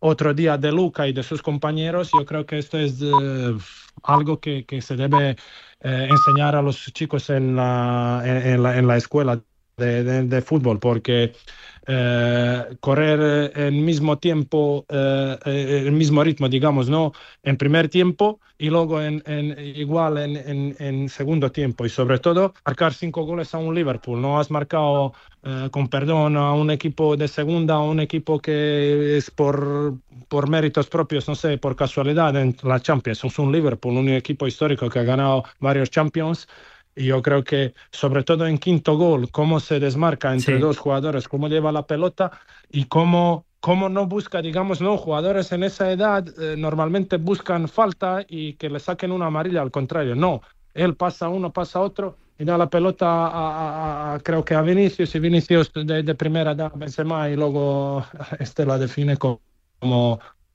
otro día de Luca y de sus compañeros. Yo creo que esto es eh, algo que, que, se debe eh, enseñar a los chicos en la, en, en la, en la escuela de, de, de, fútbol, porque eh, correr el mismo tiempo, eh, el mismo ritmo, digamos, ¿no? En primer tiempo y luego en, en igual en, en, en, segundo tiempo. Y sobre todo, marcar cinco goles a un Liverpool. No has marcado, eh, con perdón, a un equipo de segunda, a un equipo que es por, por méritos propios, no sé, por casualidad en la Champions. Es un Liverpool, un equipo histórico que ha ganado varios Champions. Y yo creo que, sobre todo en quinto gol, cómo se desmarca entre sí. dos jugadores, cómo lleva la pelota y cómo, cómo no busca, digamos, no, jugadores en esa edad eh, normalmente buscan falta y que le saquen una amarilla, al contrario, no. Él pasa uno, pasa otro y da la pelota a, a, a creo que a Vinicius y Vinicius de, de primera da a Benzema y luego este la define como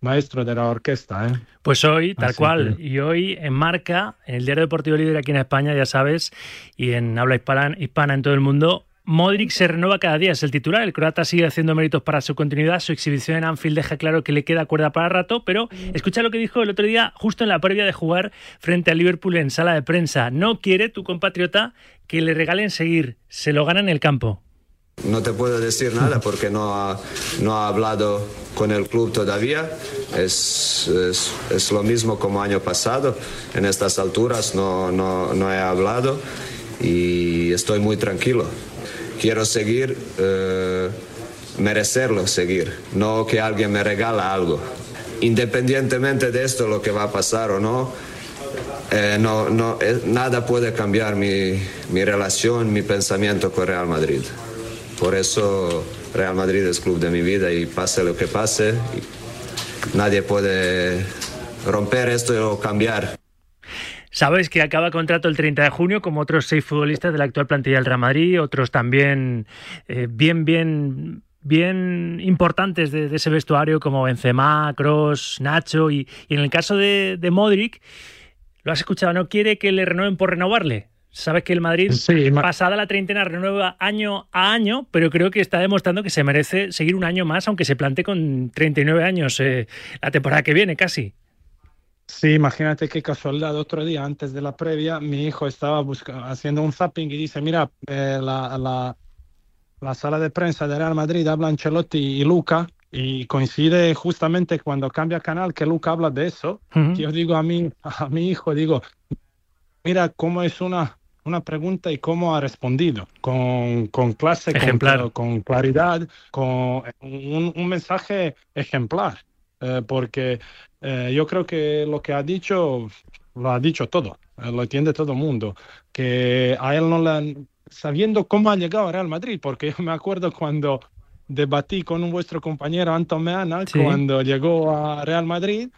maestro de la orquesta. ¿eh? Pues hoy, tal Así cual, que... y hoy en Marca, en el Diario Deportivo Líder aquí en España, ya sabes, y en habla hispana, hispana en todo el mundo, Modric se renueva cada día, es el titular. El croata sigue haciendo méritos para su continuidad. Su exhibición en Anfield deja claro que le queda cuerda para rato, pero escucha lo que dijo el otro día, justo en la previa de jugar frente a Liverpool en sala de prensa. No quiere tu compatriota que le regalen seguir, se lo gana en el campo. No te puedo decir nada porque no ha, no ha hablado con el club todavía. Es, es, lo mismo como año pasado. En estas alturas no, no, no, he hablado y estoy muy tranquilo. Quiero seguir, eh, merecerlo seguir, no que alguien me regala algo. Independientemente de esto, lo que va a pasar o no, eh, no, no eh, nada puede cambiar mi, mi relación, mi pensamiento con Real Madrid. Por eso Real Madrid es club de mi vida y pase lo que pase, nadie puede romper esto o cambiar. Sabes que acaba contrato el 30 de junio, como otros seis futbolistas de la actual plantilla del Real Madrid, otros también eh, bien, bien, bien importantes de, de, ese vestuario, como Benzema, Cross, Nacho, y, y en el caso de, de Modric, lo has escuchado, no quiere que le renueven por renovarle. Sabes que el Madrid, sí, pasada la treintena, renueva año a año, pero creo que está demostrando que se merece seguir un año más, aunque se plante con 39 años eh, la temporada que viene, casi. Sí, imagínate qué casualidad. Otro día, antes de la previa, mi hijo estaba haciendo un zapping y dice, mira, eh, la, la, la, sala de prensa de Real Madrid habla Ancelotti y Luca, y coincide justamente cuando cambia canal que Luca habla de eso. Uh -huh. Yo digo a mi, a mi hijo, digo, mira cómo es una una pregunta y cómo ha respondido, con, con clase, con, con, claridad, con un, un mensaje ejemplar, eh, porque eh, yo creo que lo que ha dicho lo ha dicho todo, eh, lo entiende todo el mundo, que a él no le sabiendo cómo ha llegado a Real Madrid, porque yo me acuerdo cuando debatí con un vuestro compañero Anton Meana, sí. cuando llegó a Real Madrid,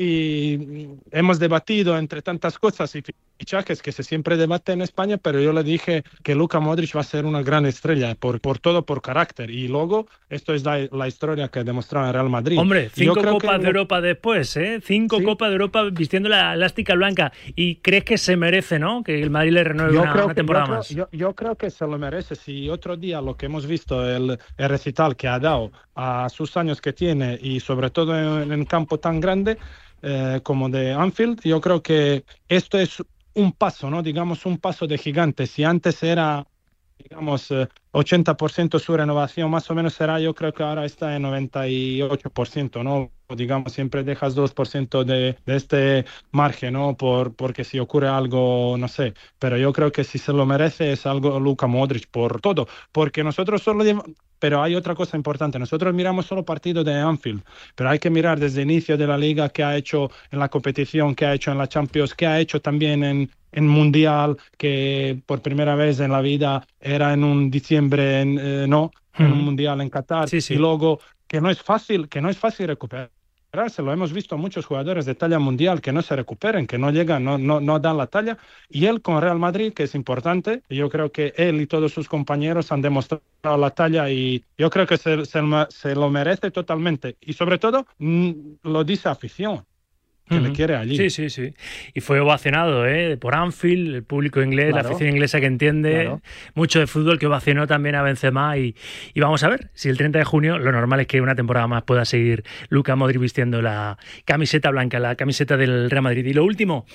y hemos debatido entre tantas cosas y fichajes que se siempre debate en España, pero yo le dije que Luka Modric va a ser una gran estrella por, por todo, por carácter. Y luego, esto es la, la historia que demostró en Real Madrid. Hombre, cinco Copas que... de Europa después, ¿eh? Cinco ¿Sí? Copas de Europa vistiendo la elástica blanca. ¿Y crees que se merece, no? Que el Madrid le renueve yo una, creo una que, temporada yo más. Creo, yo, yo, creo que se lo merece. Si otro día lo que hemos visto, el, el recital que ha dado a sus años que tiene y sobre todo en, un campo tan grande, eh, como de Anfield, yo creo que esto es un paso, ¿no? Digamos, un paso de gigante. Si antes era, digamos, eh, 80% su renovación, más o menos será, yo creo que ahora está en 98%, ¿no? Digamos, siempre dejas 2% de, de este margen, ¿no? Por, porque si ocurre algo, no sé, pero yo creo que si se lo merece es algo Luka Modric por todo, porque nosotros solo pero hay otra cosa importante. Nosotros miramos solo partidos de Anfield, pero hay que mirar desde el inicio de la liga qué ha hecho en la competición, qué ha hecho en la Champions, qué ha hecho también en, en Mundial, que por primera vez en la vida era en un diciembre, en, eh, no, en un Mundial en Qatar. Sí, sí. Y luego que no es fácil, que no es fácil recuperar recuperarse. Lo hemos visto muchos jugadores de talla mundial que no se recuperen, que no llegan, no, no, no dan la talla. Y él con Real Madrid, que es importante, yo creo que él y todos sus compañeros han demostrado la talla y yo creo que se, se, se lo merece totalmente. Y sobre todo, mm, lo dice afición que le quiere allí. Sí, sí, sí. Y fue ovacionado ¿eh? por Anfield, el público inglés, Claro. la afición inglesa que entiende Claro. mucho de fútbol, que ovacionó también a Benzema. Y, y vamos a ver si el 30 de junio, lo normal es que una temporada más pueda seguir Luca Modric vistiendo la camiseta blanca, la camiseta del Real Madrid. Y lo último,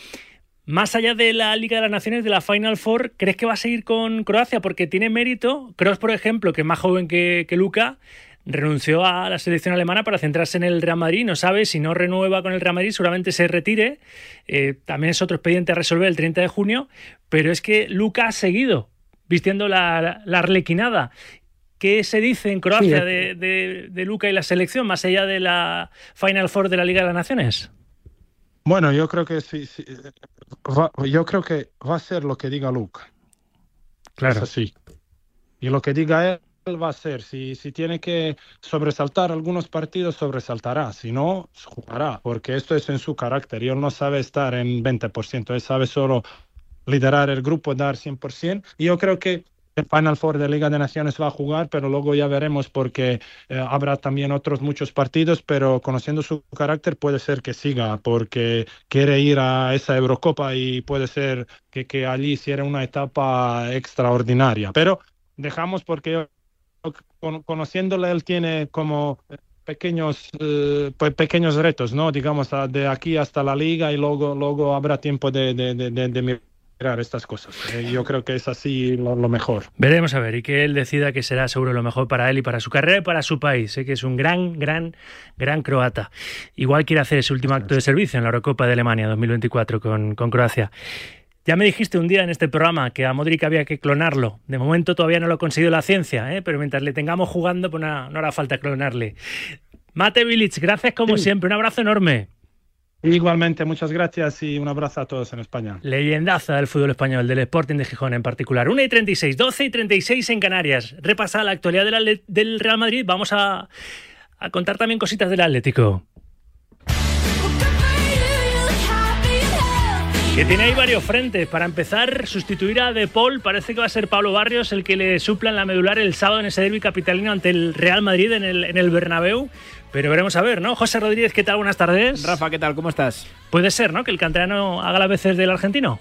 más allá de la Liga de las Naciones, de la Final Four, ¿crees que va a seguir con Croacia? Porque tiene mérito. Kroos, por ejemplo, que es más joven que, que Luca, renunció a la selección alemana para centrarse en el Real Madrid. No sabe si no renueva con el Real Madrid, seguramente se retire. Eh, también es otro expediente a resolver el 30 de junio. Pero es que Luca ha seguido vistiendo la, la arlequinada. ¿Qué se dice en Croacia Sí, de, de- de Luca y la selección, más allá de la Final Four de la Liga de las Naciones? Bueno, yo creo que sí, sí, va- yo creo que va a ser lo que diga Luca. Claro. Es así. Y lo que diga él va a ser. Si, si tiene que sobresaltar algunos partidos, sobresaltará. Si no, jugará. Porque esto es en su carácter. Y él no sabe estar en 20%. Él sabe solo liderar el grupo, dar 100%. Y yo creo que el Final Four de Liga de Naciones va a jugar, pero luego ya veremos porque eh, habrá también otros muchos partidos, pero conociendo su carácter puede ser que siga porque quiere ir a esa Eurocopa y puede ser que, que allí hiciera una etapa extraordinaria. Pero dejamos porque con- conociéndole él tiene como pequeños eh, pe- pequeños retos, ¿no? Digamos, de aquí hasta la liga y luego, luego habrá tiempo de, de, de, de- mirar estas cosas. Eh, yo creo que es así lo, lo mejor. Veremos a ver y que él decida que será seguro lo mejor para él y para su carrera y para su país. Sé que es un gran, gran, gran croata. Igual quiere hacer ese último acto de servicio en la Eurocopa de Alemania 2024 con, con Croacia. Ya me dijiste un día en este programa que a Modric había que clonarlo. De momento todavía no lo ha conseguido la ciencia, ¿eh? pero mientras le tengamos jugando, pues no, no hará falta clonarle. Mate Vilic, gracias como siempre. Un abrazo enorme. Igualmente, muchas gracias y un abrazo a todos en España. Leyendaza del fútbol español, del Sporting de Gijón en particular. 1 y 36, 12 y 36 en Canarias. Repasa la actualidad del Real Madrid. Vamos a, a contar también cositas del Atlético. Que tiene ahí varios frentes. Para empezar, sustituir a De Paul. Parece que va a ser Pablo Barrios el que le supla en la medular el sábado en ese derbi capitalino ante el Real Madrid en el, en el Bernabéu. Pero veremos a ver, ¿no? José Rodríguez, ¿qué tal? Buenas tardes. Rafa, ¿qué tal? ¿Cómo estás? Puede ser, ¿no? Que el canterano haga las veces del argentino.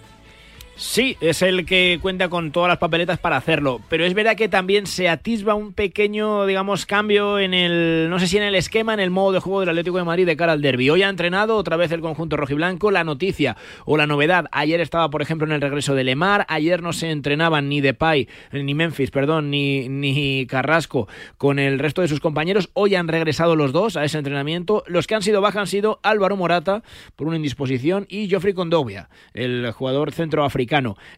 Sí, es el que cuenta con todas las papeletas para hacerlo, pero es verdad que también se atisba un pequeño, digamos, cambio en el, no sé si en el esquema, en el modo de juego del Atlético de Madrid de cara al derby. Hoy ha entrenado otra vez el conjunto rojiblanco, la noticia o la novedad, ayer estaba, por ejemplo, en el regreso de Lemar, ayer no se entrenaban ni Depay, ni Memphis, perdón, ni, ni Carrasco con el resto de sus compañeros, hoy han regresado los dos a ese entrenamiento, los que han sido baja han sido Álvaro Morata por una indisposición y Geoffrey Condovia, el jugador centroafricano.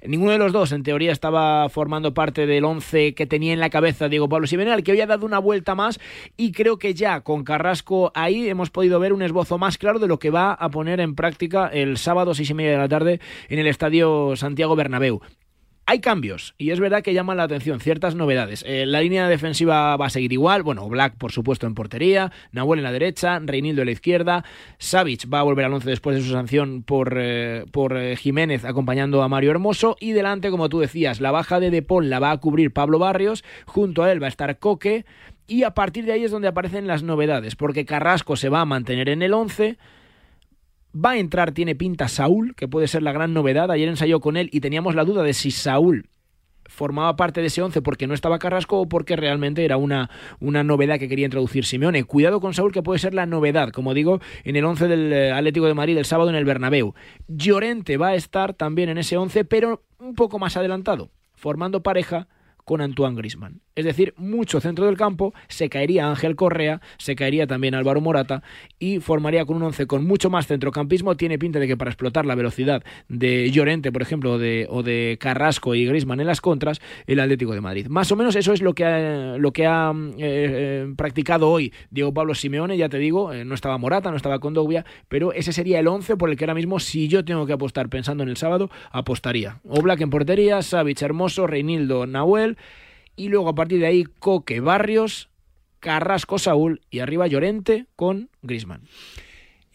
Ninguno de los dos, en teoría, estaba formando parte del 11 que tenía en la cabeza Diego Pablo Simeone, que hoy ha dado una vuelta más y creo que ya con Carrasco ahí hemos podido ver un esbozo más claro de lo que va a poner en práctica el sábado seis y media de la tarde en el Estadio Santiago Bernabéu. Hay cambios y es verdad que llaman la atención ciertas novedades. Eh, la línea defensiva va a seguir igual. Bueno, Black, por supuesto, en portería. Nahuel en la derecha. Reinildo en la izquierda. Savic va a volver al once después de su sanción por, eh, por eh, Jiménez acompañando a Mario Hermoso. Y delante, como tú decías, la baja de Depol la va a cubrir Pablo Barrios. Junto a él va a estar Coque. Y a partir de ahí es donde aparecen las novedades. Porque Carrasco se va a mantener en el 11. Va a entrar, tiene pinta Saúl, que puede ser la gran novedad. Ayer ensayó con él y teníamos la duda de si Saúl formaba parte de ese 11 porque no estaba Carrasco o porque realmente era una, una novedad que quería introducir Simeone. Cuidado con Saúl que puede ser la novedad, como digo, en el 11 del eh, Atlético de Madrid el sábado en el Bernabéu. Llorente va a estar también en ese 11, pero un poco más adelantado, formando pareja con Antoine Grisman. Es decir, mucho centro del campo, se caería Ángel Correa, se caería también Álvaro Morata y formaría con un once con mucho más centrocampismo. Tiene pinta de que para explotar la velocidad de Llorente, por ejemplo, o de, Carrasco y Grisman en las contras, el Atlético de Madrid. Más o menos eso es lo que ha, lo que ha eh, eh, practicado hoy Diego Pablo Simeone, ya te digo, eh, no estaba Morata, no estaba Condovia, pero ese sería el once por el que ahora mismo, si yo tengo que apostar pensando en el sábado, apostaría. Oblak en portería, Savic Hermoso, Reinildo Nahuel, y luego a partir de ahí Coque Barrios, Carrasco Saúl y arriba Llorente con Grisman.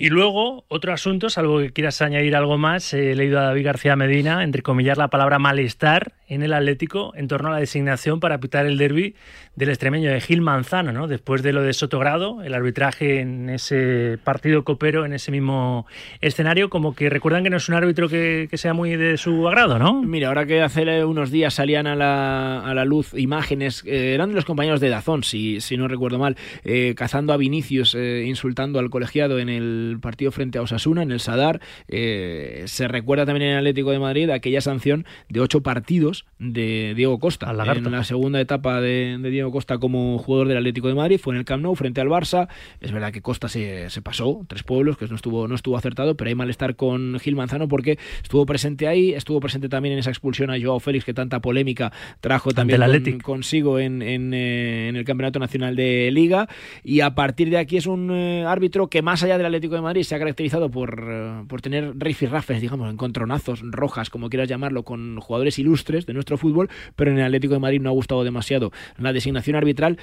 Y luego, otro asunto, salvo que quieras añadir algo más, he leído a David García Medina, entre comillas, la palabra malestar en el Atlético en torno a la designación para pitar el derby del extremeño de Gil Manzano, ¿no? Después de lo de Sotogrado, el arbitraje en ese partido copero, en ese mismo escenario, como que recuerdan que no es un árbitro que, que sea muy de su agrado, ¿no? Mira, ahora que hace unos días salían a la, a la luz imágenes, eh, eran de los compañeros de Dazón, si, si no recuerdo mal, eh, cazando a Vinicius, eh, insultando al colegiado en el partido frente a Osasuna, en el Sadar. Eh, se recuerda también en el Atlético de Madrid aquella sanción de ocho partidos de Diego Costa. En la segunda etapa de, de Diego Costa como jugador del Atlético de Madrid fue en el Camp Nou frente al Barça. Es verdad que Costa se, se pasó, tres pueblos, que no estuvo, no estuvo acertado, pero hay malestar con Gil Manzano porque estuvo presente ahí, estuvo presente también en esa expulsión a Joao Félix que tanta polémica trajo también con- consigo en, en, eh, en el Campeonato Nacional de Liga y a partir de aquí es un eh, árbitro que más allá del Atlético de Madrid se ha caracterizado por, eh, por tener rifirrafes, digamos, encontronazos, rojas, como quieras llamarlo, con jugadores ilustres de nuestro fútbol, pero en el Atlético de Madrid no ha gustado demasiado la designación arbitral.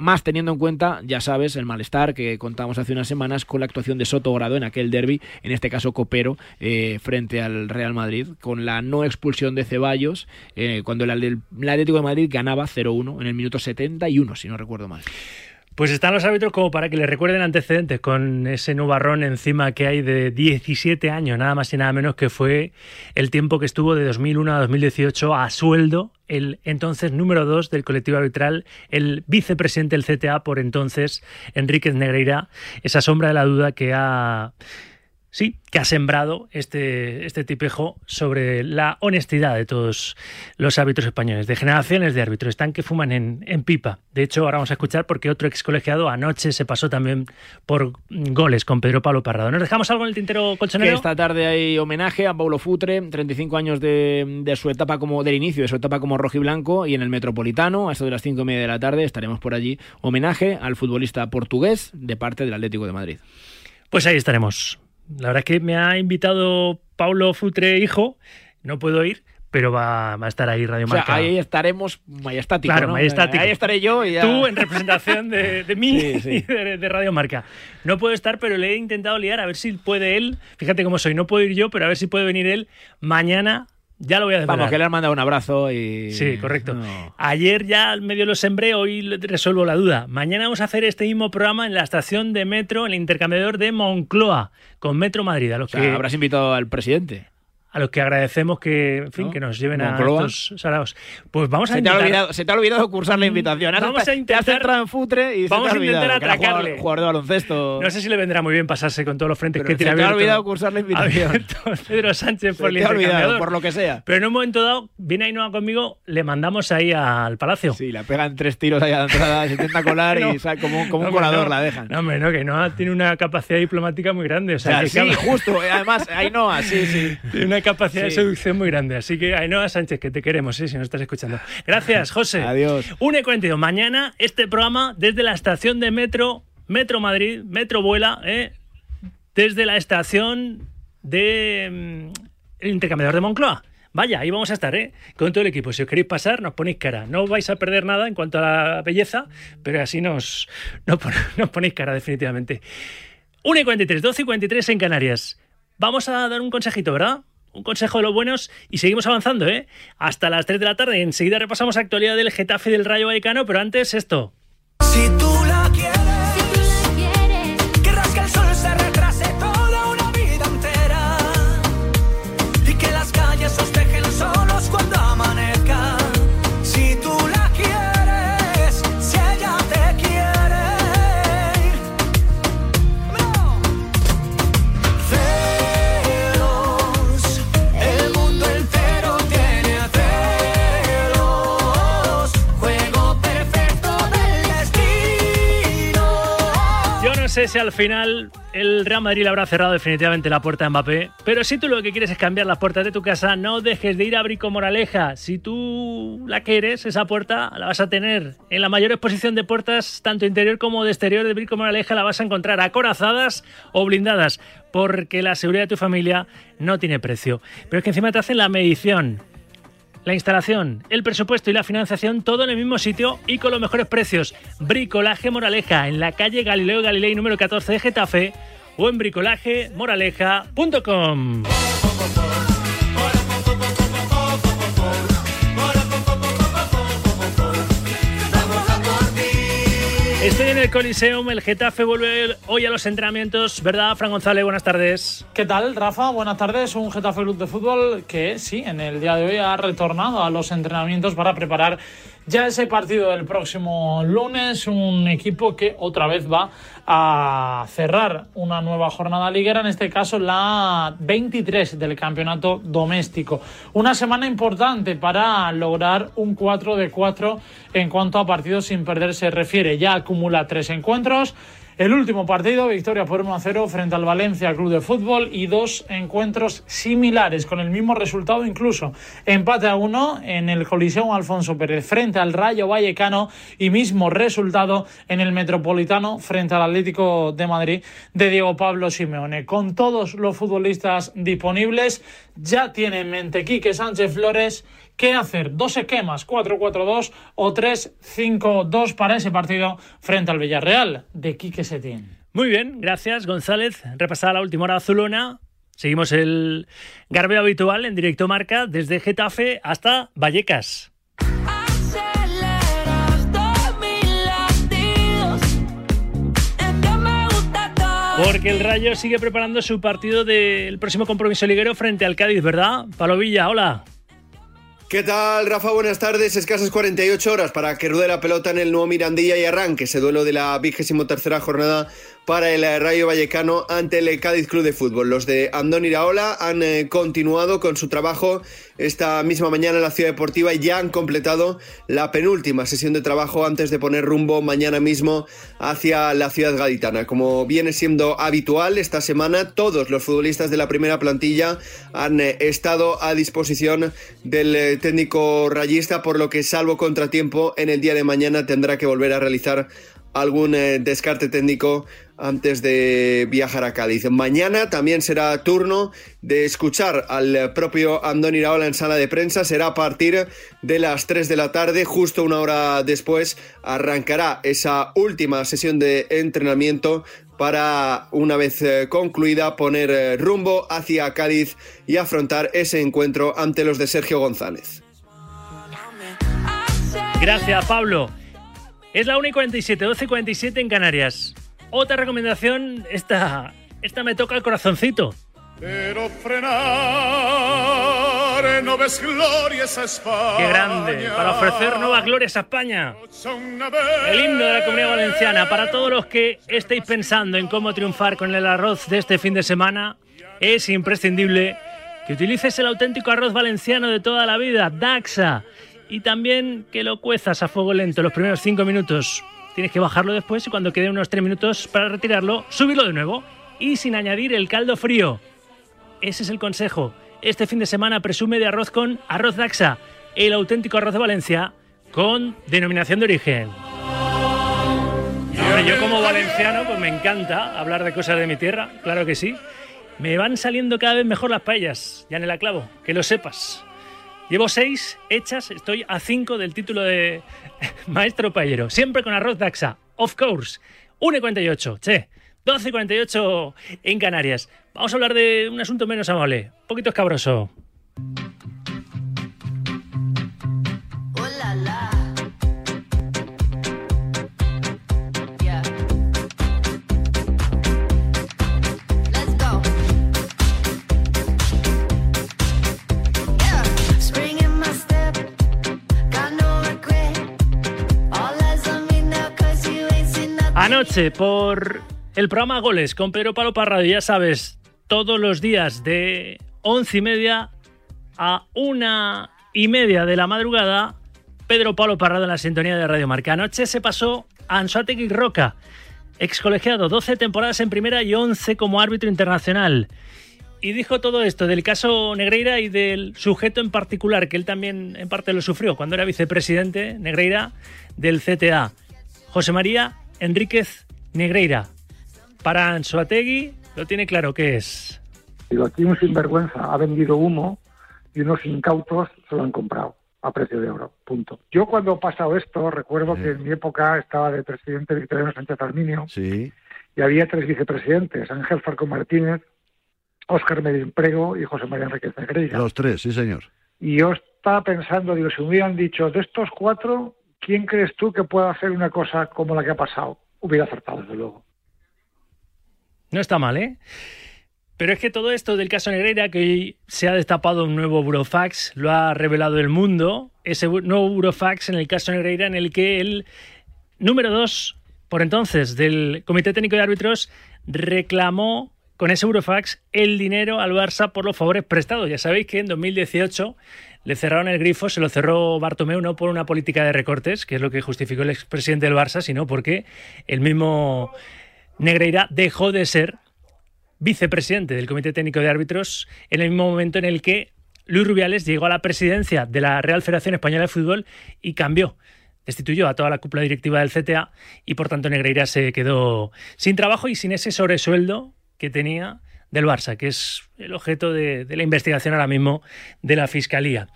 Más teniendo en cuenta, ya sabes, el malestar que contábamos hace unas semanas con la actuación de Soto Grado en aquel derby, en este caso copero, eh, frente al Real Madrid, con la no expulsión de Ceballos, eh, cuando el Atlético de Madrid ganaba 0-1 en el minuto 71, si no recuerdo mal. Pues están los árbitros como para que le recuerden antecedentes con ese nubarrón encima que hay de 17 años, nada más y nada menos que fue el tiempo que estuvo de 2001 a 2018 a sueldo el entonces número 2 del colectivo arbitral, el vicepresidente del CTA por entonces, Enríquez Negreira, esa sombra de la duda que ha... Sí, que ha sembrado este, este tipejo sobre la honestidad de todos los árbitros españoles, de generaciones de árbitros, están que fuman en, en pipa. De hecho, ahora vamos a escuchar porque otro ex colegiado anoche se pasó también por goles con Pedro Pablo Parrado. ¿Nos dejamos algo en el tintero Que colchonero? esta tarde hay homenaje a Paulo Futre, 35 años de, de su etapa como del inicio de su etapa como rojiblanco y en el Metropolitano, a eso de las 5 y media de la tarde estaremos por allí. Homenaje al futbolista portugués de parte del Atlético de Madrid. Pues ahí estaremos. La verdad es que me ha invitado Paulo Futre, hijo. No puedo ir, pero va, va a estar ahí Radio O sea, Marca. ahí estaremos majestático. Claro, ¿no? majestático. Ahí estaré yo y ya. Tú en representación de, de mí Sí, sí. y de, de Radio Marca. No puedo estar, pero le he intentado liar a ver si puede él. Fíjate cómo soy, no puedo ir yo, pero a ver si puede venir él mañana. Ya lo voy a desvelar. Vamos, que le han mandado un abrazo y. Sí, correcto. No. Ayer ya medio lo sembré, hoy resuelvo la duda. Mañana vamos a hacer este mismo programa en la estación de metro, en el intercambiador de Moncloa, con Metro Madrid, a los O sea, que habrás invitado al presidente. A los que agradecemos que, en fin, ¿No? que nos lleven a estos saraos. Pues vamos a Se te, ha olvidado, se te ha olvidado cursar la invitación. Has Vamos a Te intentar- has centrado en Futre y se Vamos te ha a intentar atracarle. Jugador, jugador de baloncesto. No sé si le vendrá muy bien pasarse con todos los frentes Pero que se tiene te ha olvidado cursar la invitación. abierto Pedro Sánchez Se por el te ha olvidado, por lo que sea. Pero en un momento dado, viene Ainhoa conmigo, le mandamos ahí al palacio. Sí, la pegan tres tiros ahí a la entrada, se intenta colar No. y sale como, un- como un No, colador la dejan. No, hombre, no, que no tiene una capacidad diplomática muy grande. O O sea, que sí, cabe- justo. eh, Además, Ainhoa, sí, sí. Tiene una capacidad de seducción muy grande. Así que, Ainhoa Sánchez, que te queremos, ¿eh? si nos estás escuchando. Gracias, José. Adiós. 1 y 42. Mañana, este programa desde la estación de metro, Metro Madrid, Metro Vuela, ¿eh? desde la estación de mm, el intercambiador de Moncloa. Vaya, ahí vamos a estar, ¿eh? Con todo el equipo. Si os queréis pasar, nos ponéis cara. No vais a perder nada en cuanto a la belleza, pero así nos, nos, pon- nos ponéis cara, definitivamente. 1 y 43, 12 y 43 en Canarias. Vamos a dar un consejito, ¿verdad? Un consejo de los buenos y seguimos avanzando, ¿eh? Hasta las 3 de la tarde. Enseguida repasamos actualidad del Getafe del Rayo Vallecano, pero antes esto. Si tú Si al final el Real Madrid le habrá cerrado definitivamente la puerta a Mbappé, pero si tú lo que quieres es cambiar las puertas de tu casa, no dejes de ir a Brico Moraleja. Si tú la quieres, esa puerta la vas a tener. En la mayor exposición de puertas, tanto interior como de exterior de Brico Moraleja, la vas a encontrar acorazadas o blindadas, porque la seguridad de tu familia no tiene precio. Pero es que encima te hacen la medición. La instalación, el presupuesto y la financiación todo en el mismo sitio y con los mejores precios. Bricolaje Moraleja en la calle Galileo Galilei número 14 de Getafe o en bricolajemoraleja.com. Estoy en el Coliseum, el Getafe vuelve hoy a los entrenamientos, ¿verdad, Fran González? Buenas tardes. ¿Qué tal, Rafa? Buenas tardes. Un Getafe Club de Fútbol que sí, en el día de hoy ha retornado a los entrenamientos para preparar ya ese partido del próximo lunes, un equipo que otra vez va a cerrar una nueva jornada liguera, en este caso la 23 del campeonato doméstico. Una semana importante para lograr un 4 de 4 en cuanto a partidos sin perder se refiere. Ya acumula tres encuentros. El último partido, victoria por 1 a 0 frente al Valencia Club de Fútbol y dos encuentros similares con el mismo resultado incluso. Empate a 1 en el Coliseo Alfonso Pérez frente al Rayo Vallecano y mismo resultado en el Metropolitano frente al Atlético de Madrid de Diego Pablo Simeone. Con todos los futbolistas disponibles, ya tiene en mente Quique Sánchez Flores qué hacer. Dos esquemas, 4-4-2 o 3-5-2 para ese partido frente al Villarreal de Quique Setién. Muy bien, gracias González. Repasada la última hora azulona. Seguimos el garbeo habitual en directo marca desde Getafe hasta Vallecas. Porque el Rayo sigue preparando su partido del próximo compromiso liguero frente al Cádiz, ¿verdad? Palovilla, hola. ¿Qué tal, Rafa? Buenas tardes. Escasas 48 horas para que ruede la pelota en el nuevo Mirandilla y arranque ese duelo de la vigésimo tercera jornada para el Rayo Vallecano ante el Cádiz Club de Fútbol. Los de Andón Iraola han eh, continuado con su trabajo esta misma mañana en la Ciudad Deportiva y ya han completado la penúltima sesión de trabajo antes de poner rumbo mañana mismo hacia la ciudad gaditana. Como viene siendo habitual esta semana, todos los futbolistas de la primera plantilla han eh, estado a disposición del eh, técnico rayista, por lo que salvo contratiempo en el día de mañana tendrá que volver a realizar algún descarte técnico antes de viajar a Cádiz. Mañana también será turno de escuchar al propio Andón Iraola en sala de prensa. Será a partir de las 3 de la tarde, justo una hora después, arrancará esa última sesión de entrenamiento para, una vez eh, concluida, poner eh, rumbo hacia Cádiz y afrontar ese encuentro ante los de Sergio González. Gracias, Pablo. Es la 1 y 47, 12 y 47 en Canarias. Otra recomendación, esta, esta me toca el corazoncito. Pero frenar, no ves glorias a España. Qué grande, para ofrecer nuevas glorias a España. El himno de la comunidad valenciana. Para todos los que estéis pensando en cómo triunfar con el arroz de este fin de semana, es imprescindible que utilices el auténtico arroz valenciano de toda la vida, Daxa, y también que lo cuezas a fuego lento los primeros cinco minutos tienes que bajarlo después y cuando queden unos 3 minutos para retirarlo, subirlo de nuevo y sin añadir el caldo frío. Ese es el consejo. Este fin de semana presume de arroz con arroz Daxa, el auténtico arroz de Valencia con denominación de origen. yo como valenciano pues me encanta hablar de cosas de mi tierra, claro que sí. Me van saliendo cada vez mejor las paellas, ya en el aclavo, que lo sepas. Llevo seis hechas, estoy a cinco del título de maestro paellero. Siempre con arroz daxa, of course. 1.48, che. 12.48 en Canarias. Vamos a hablar de un asunto menos amable, un poquito escabroso. Anoche por el programa Goles con Pedro Palo Parrado, ya sabes, todos los días de once y media a una y media de la madrugada, Pedro Palo Parrado en la sintonía de Radio Marca. Anoche se pasó a Anzuategui Roca, ex colegiado, 12 temporadas en primera y 11 como árbitro internacional. Y dijo todo esto del caso Negreira y del sujeto en particular, que él también en parte lo sufrió cuando era vicepresidente, Negreira, del CTA. José María Enríquez Negreira. Para Anzuategui lo tiene claro que es. Digo, aquí un sinvergüenza ha vendido humo y unos incautos se lo han comprado. a precio de oro, punto. Yo cuando ha pasado esto, recuerdo que en mi época estaba de presidente Victoriano Sánchez Arminio Sí. y había tres vicepresidentes, Ángel Farco Martínez, Óscar Medín Prego y José María Enriquez Negreira. Los tres, sí, señor. Y yo estaba pensando, digo, si me hubieran dicho, de estos cuatro, ¿quién crees tú que pueda hacer una cosa como la que ha pasado? Hubiera acertado, desde luego. No está mal, ¿eh? Pero es que todo esto del caso Negreira, que hoy se ha destapado un nuevo burofax, lo ha revelado el mundo, ese nuevo burofax en el caso Negreira en el que el número dos, por entonces, del Comité Técnico de Árbitros, reclamó con ese burofax el dinero al Barça por los favores prestados. Ya sabéis que en 2018 le cerraron el grifo, se lo cerró Bartomeu no por una política de recortes, que es lo que justificó el expresidente del Barça, sino porque el mismo Negreira dejó de ser vicepresidente del Comité Técnico de Árbitros en el mismo momento en el que Luis Rubiales llegó a la presidencia de la Real Federación Española de Fútbol y cambió, destituyó a toda la cúpula directiva del CTA y por tanto Negreira se quedó sin trabajo y sin ese sobresueldo que tenía del Barça, que es el objeto de, la investigación ahora mismo de la Fiscalía.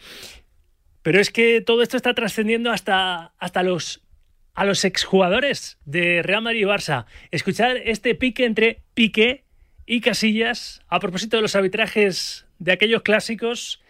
Pero es que todo esto está trascendiendo hasta, hasta los a los exjugadores de Real Madrid y Barça. Escuchar este pique entre Piqué y Casillas a propósito de los arbitrajes de aquellos clásicos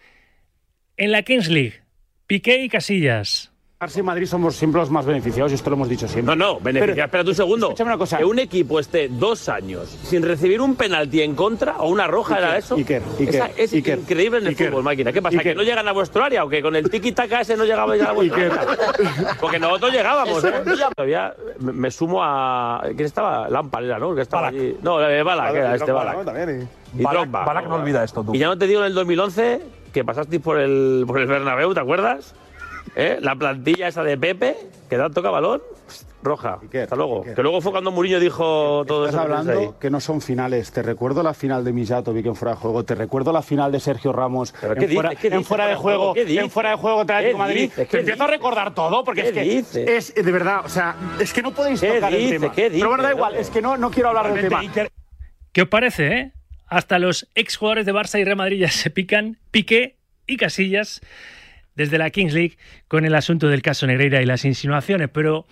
en la Kings League. Piqué y Casillas. Barça y Madrid somos siempre los más beneficiados y esto lo hemos dicho siempre. No, no, beneficiar. Espérate un segundo. Escúchame una cosa. Que un equipo esté dos años sin recibir un penalti en contra o una roja Iker, era eso. Iker, Iker, Esa- es Iker, increíble en el Iker, fútbol, máquina. ¿Qué pasa? Iker. ¿Que no llegan a vuestro área o que con el tiki-taka ese no llegaba ya a vuestro Iker. área? Porque nosotros llegábamos, ¿eh? Todavía me, sumo a. ¿Quién estaba? Lampard era, ¿no? Que estaba allí. No, eh, Balak, Balak, era y este Balak. ¿no? También, Y Balak- Drogba. Balak no olvida esto, tú. Y ya no te digo en el 2011 que pasasteis por el, por el Bernabéu, ¿te acuerdas? ¿Eh? La plantilla esa de Pepe, que da toca balón, roja. Hasta luego. Que luego fue cuando Murillo dijo todo Estás eso. que hablando que no son finales. Te recuerdo la final de Mijatovic en fuera de juego. Te recuerdo la final de Sergio Ramos ¿Pero en, qué fuera, dices? ¿Qué en dices? fuera de juego, juego. ¿qué En fuera de juego Atlético de ¿Qué Madrid. Te ¿Qué empiezo a recordar todo porque ¿Qué es que dices? es de verdad, o sea, es que no podéis ¿Qué tocar el tema. ¿Qué Pero bueno, da igual, es que no, no quiero hablar del tema. ¿Qué os parece, eh? Hasta los exjugadores de Barça y Real Madrid ya se pican, Piqué y Casillas desde la Kings League con el asunto del caso Negreira y las insinuaciones, pero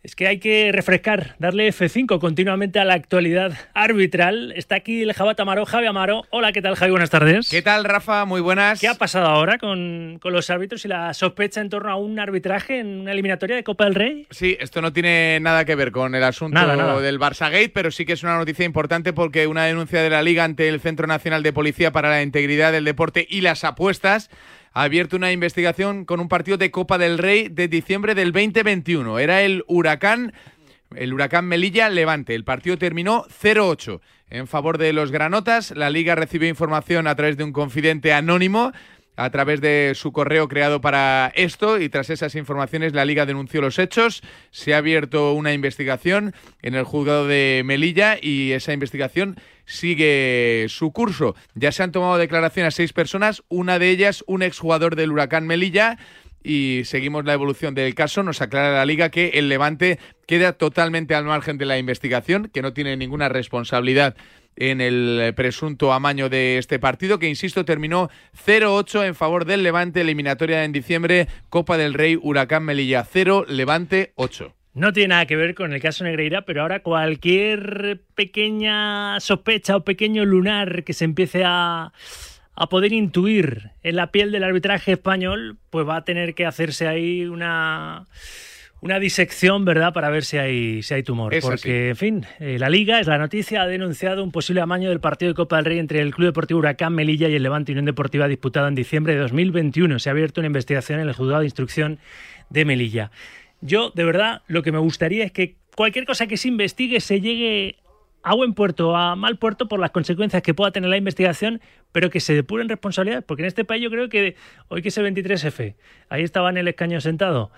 es que hay que refrescar, darle F5 continuamente a la actualidad arbitral. Está aquí el Jabat Amaro, Javi Amaro. Hola, ¿qué tal, Javi? Buenas tardes. ¿Qué tal, Rafa? Muy buenas. ¿Qué ha pasado ahora con, con los árbitros y la sospecha en torno a un arbitraje en una eliminatoria de Copa del Rey? Sí, esto no tiene nada que ver con el asunto Nada, nada. del Barça Gate, pero sí que es una noticia importante porque una denuncia de la Liga ante el Centro Nacional de Policía para la Integridad del Deporte y las Apuestas ha abierto una investigación con un partido de Copa del Rey de diciembre del 2021. Era el Huracán, el Huracán Melilla Levante. El partido terminó 0-8 en favor de los granotas. La Liga recibió información a través de un confidente anónimo a través de su correo creado para esto y tras esas informaciones la liga denunció los hechos, se ha abierto una investigación en el juzgado de Melilla y esa investigación sigue su curso. Ya se han tomado declaración a seis personas, una de ellas un exjugador del Huracán Melilla y seguimos la evolución del caso. Nos aclara la liga que el Levante queda totalmente al margen de la investigación, que no tiene ninguna responsabilidad en el presunto amaño de este partido, que insisto, terminó 0-8 en favor del Levante, eliminatoria en diciembre, Copa del Rey, Huracán Melilla 0, Levante 8. No tiene nada que ver con el caso Negreira, pero ahora cualquier pequeña sospecha o pequeño lunar que se empiece a, a poder intuir en la piel del arbitraje español, pues va a tener que hacerse ahí una, una disección, ¿verdad?, para ver si hay, si hay tumor. Es Porque, en fin, eh, la Liga, es la noticia, ha denunciado un posible amaño del partido de Copa del Rey entre el Club Deportivo Huracán Melilla y el Levante Unión Deportiva disputado en diciembre de 2021. Se ha abierto una investigación en el juzgado de instrucción de Melilla. Yo, de verdad, lo que me gustaría es que cualquier cosa que se investigue se llegue a buen puerto, a mal puerto por las consecuencias que pueda tener la investigación, pero que se depuren responsabilidades, porque en este país yo creo que hoy que es el 23F, ahí estaba en el escaño sentado,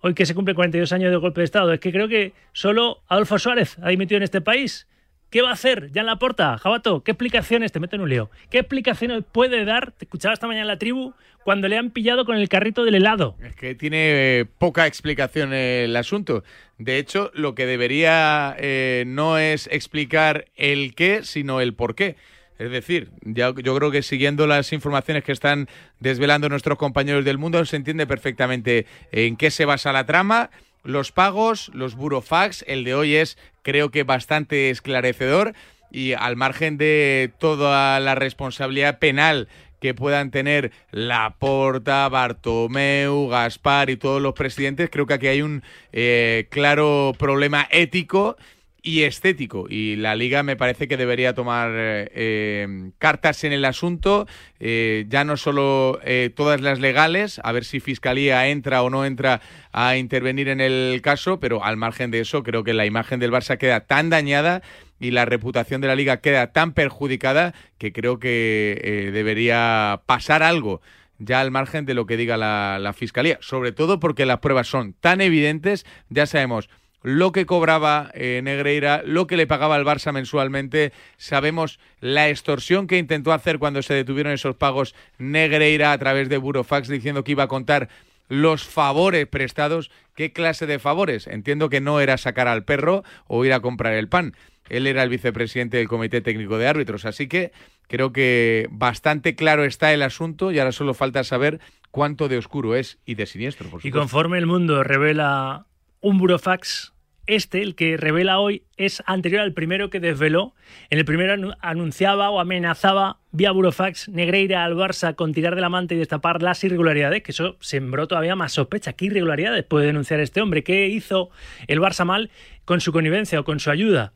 hoy que se cumple 42 años de golpe de Estado, es que creo que solo Adolfo Suárez ha dimitido en este país. ¿Qué va a hacer? Ya en la porta, Jabato, ¿qué explicaciones, te meto en un lío, qué explicaciones puede dar, te escuchaba esta mañana la tribu, cuando le han pillado con el carrito del helado? Es que tiene eh, poca explicación el asunto. De hecho, lo que debería eh, no es explicar el qué, sino el por qué. Es decir, ya, yo creo que siguiendo las informaciones que están desvelando nuestros compañeros del mundo, se entiende perfectamente en qué se basa la trama, los pagos, los burofax. El de hoy es, creo que, bastante esclarecedor y al margen de toda la responsabilidad penal que puedan tener Laporta, Bartomeu, Gaspar y todos los presidentes, creo que aquí hay un eh, claro problema ético y estético. Y la liga me parece que debería tomar eh, eh, cartas en el asunto, eh, ya no solo eh, todas las legales, a ver si Fiscalía entra o no entra a intervenir en el caso, pero al margen de eso, creo que la imagen del Barça queda tan dañada y la reputación de la liga queda tan perjudicada que creo que debería pasar algo ya al margen de lo que diga la Fiscalía, sobre todo porque las pruebas son tan evidentes, ya sabemos lo que cobraba eh, Negreira, lo que le pagaba al Barça mensualmente. Sabemos la extorsión que intentó hacer cuando se detuvieron esos pagos Negreira a través de Burofax diciendo que iba a contar los favores prestados. ¿Qué clase de favores? Entiendo que no era sacar al perro o ir a comprar el pan. Él era el vicepresidente del Comité Técnico de Árbitros, así que creo que bastante claro está el asunto y ahora solo falta saber cuánto de oscuro es y de siniestro. Por Y conforme el mundo revela un burofax, este, el que revela hoy, es anterior al primero que desveló. En el primero anu- anunciaba o amenazaba vía burofax Negreira al Barça con tirar del amante y destapar las irregularidades, que eso sembró todavía más sospecha. ¿Qué irregularidades puede denunciar este hombre? ¿Qué hizo el Barça mal con su connivencia o con su ayuda?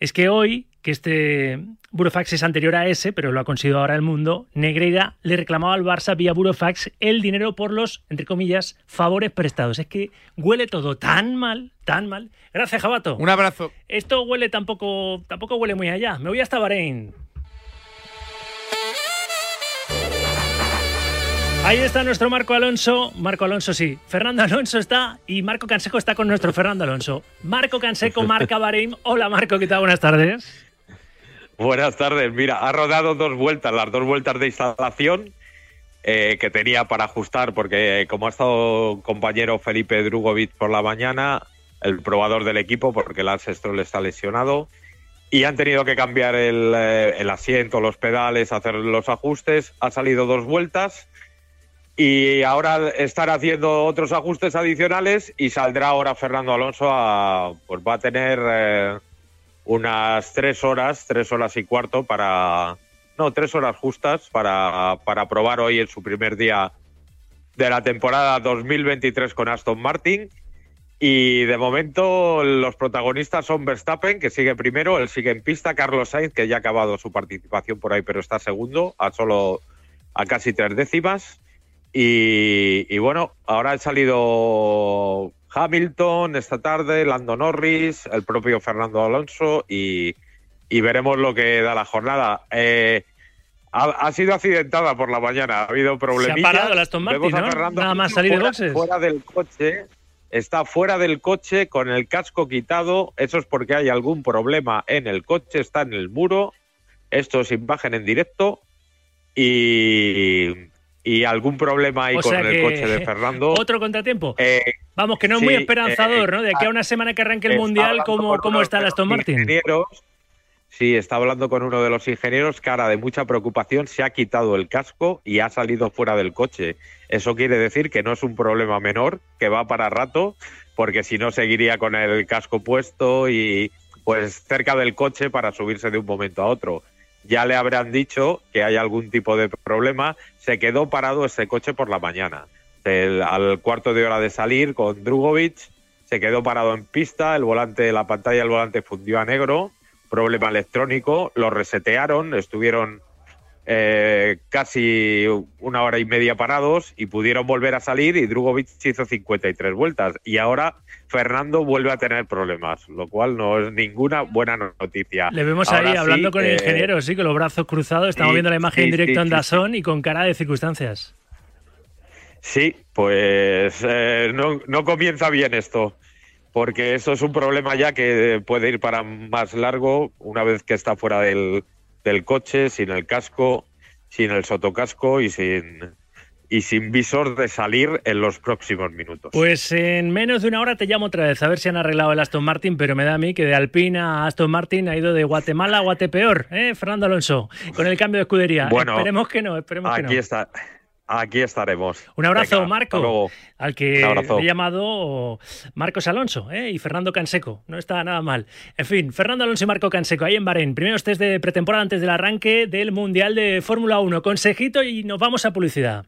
Es que hoy, que este Burofax es anterior a ese, pero lo ha conseguido ahora el mundo, Negreira le reclamaba al Barça vía Burofax el dinero por los, entre comillas, favores prestados. Es que huele todo tan mal, tan mal. Gracias, Jabato. Un abrazo. Esto huele tampoco, tampoco huele muy allá. Me voy hasta Bahrein. Ahí está nuestro Marco Alonso. Marco Alonso sí. Fernando Alonso está y Marco Canseco está con nuestro Fernando Alonso. Marco Canseco marca Bahrein. Hola Marco, ¿qué tal? Buenas tardes. Buenas tardes. Mira, ha rodado dos vueltas, las dos vueltas de instalación eh, que tenía para ajustar, porque como ha estado compañero Felipe Drugovic por la mañana, el probador del equipo, porque Lance Stroll está lesionado, y han tenido que cambiar el, eh, el asiento, los pedales, hacer los ajustes. Ha salido dos vueltas y ahora están haciendo otros ajustes adicionales y saldrá ahora Fernando Alonso a, pues va a tener eh, unas tres horas, tres horas y cuarto para, no, tres horas justas para, para probar hoy en su primer día de la temporada 2023 con Aston Martin. Y de momento los protagonistas son Verstappen, que sigue primero, él sigue en pista, Carlos Sainz, que ya ha acabado su participación por ahí, pero está segundo, a solo a casi tres décimas. Y, y bueno, ahora ha salido Hamilton esta tarde, Lando Norris, el propio Fernando Alonso y, y veremos lo que da la jornada. Eh, ha, ha sido accidentada por la mañana, ha habido problemas. parado el Aston Martin, ¿no? Nada más salir de fuera, boxes. fuera del coche, está fuera del coche con el casco quitado. Eso es porque hay algún problema en el coche, está en el muro. Esto es imagen en directo. Y, y algún problema ahí O con el coche de Fernando. Otro contratiempo. Eh, Vamos, que no es muy sí, esperanzador, eh, ¿no? De aquí a una semana que arranque el Mundial, ¿cómo, cómo está el Aston Martin? ingenieros. Sí, está hablando con uno de los ingenieros, cara de mucha preocupación, se ha quitado el casco y ha salido fuera del coche. Eso quiere decir que no es un problema menor, que va para rato, porque si no seguiría con el casco puesto y pues cerca del coche para subirse de un momento a otro. Ya le habrán dicho que hay algún tipo de problema. Se quedó parado ese coche por la mañana. Al cuarto de hora de salir con Drugovic, se quedó parado en pista, el volante, la pantalla del volante fundió a negro, problema electrónico, lo resetearon, estuvieron eh, casi una hora y media parados y pudieron volver a salir y Drugovic hizo 53 vueltas y ahora Fernando vuelve a tener problemas, lo cual no es ninguna buena noticia. Le vemos Ahora ahí sí, hablando con el eh, ingeniero, sí, con los brazos cruzados. Estamos sí, viendo la imagen sí, en directo en Dazón y con cara de circunstancias. Sí, pues eh, no, no comienza bien esto, porque eso es un problema ya que puede ir para más largo una vez que está fuera del, del coche, sin el casco, sin el sotocasco y sin y sin visor de salir en los próximos minutos. Pues en menos de una hora te llamo otra vez a ver si han arreglado el Aston Martin, pero me da a mí que de Alpine a Aston Martin ha ido de Guatemala a Guatepeor, ¿eh? Fernando Alonso, con el cambio de escudería. Bueno, esperemos que no, esperemos que no. Aquí está. Aquí estaremos. Un abrazo, Venga, Marco, al que abrazo. he llamado Marcos Alonso ¿eh? y Fernando Canseco. No está nada mal. En fin, Fernando Alonso y Marco Canseco, ahí en Bahrein. Primeros test de pretemporada antes del arranque del Mundial de Fórmula 1. Consejito y nos vamos a publicidad.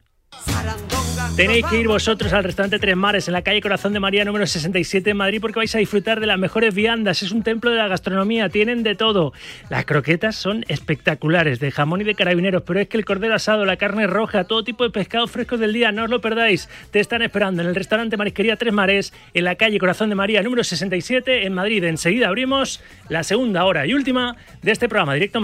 Tenéis que ir vosotros al restaurante Tres Mares en la calle Corazón de María número 67 en Madrid porque vais a disfrutar de las mejores viandas. Es un templo de la gastronomía, tienen de todo. Las croquetas son espectaculares, de jamón y de carabineros, pero es que el cordero asado, la carne roja, todo tipo de pescados frescos del día, no os lo perdáis. Te están esperando en el restaurante Marisquería Tres Mares en la calle Corazón de María número 67 en Madrid. Enseguida abrimos la segunda hora y última de este programa directo.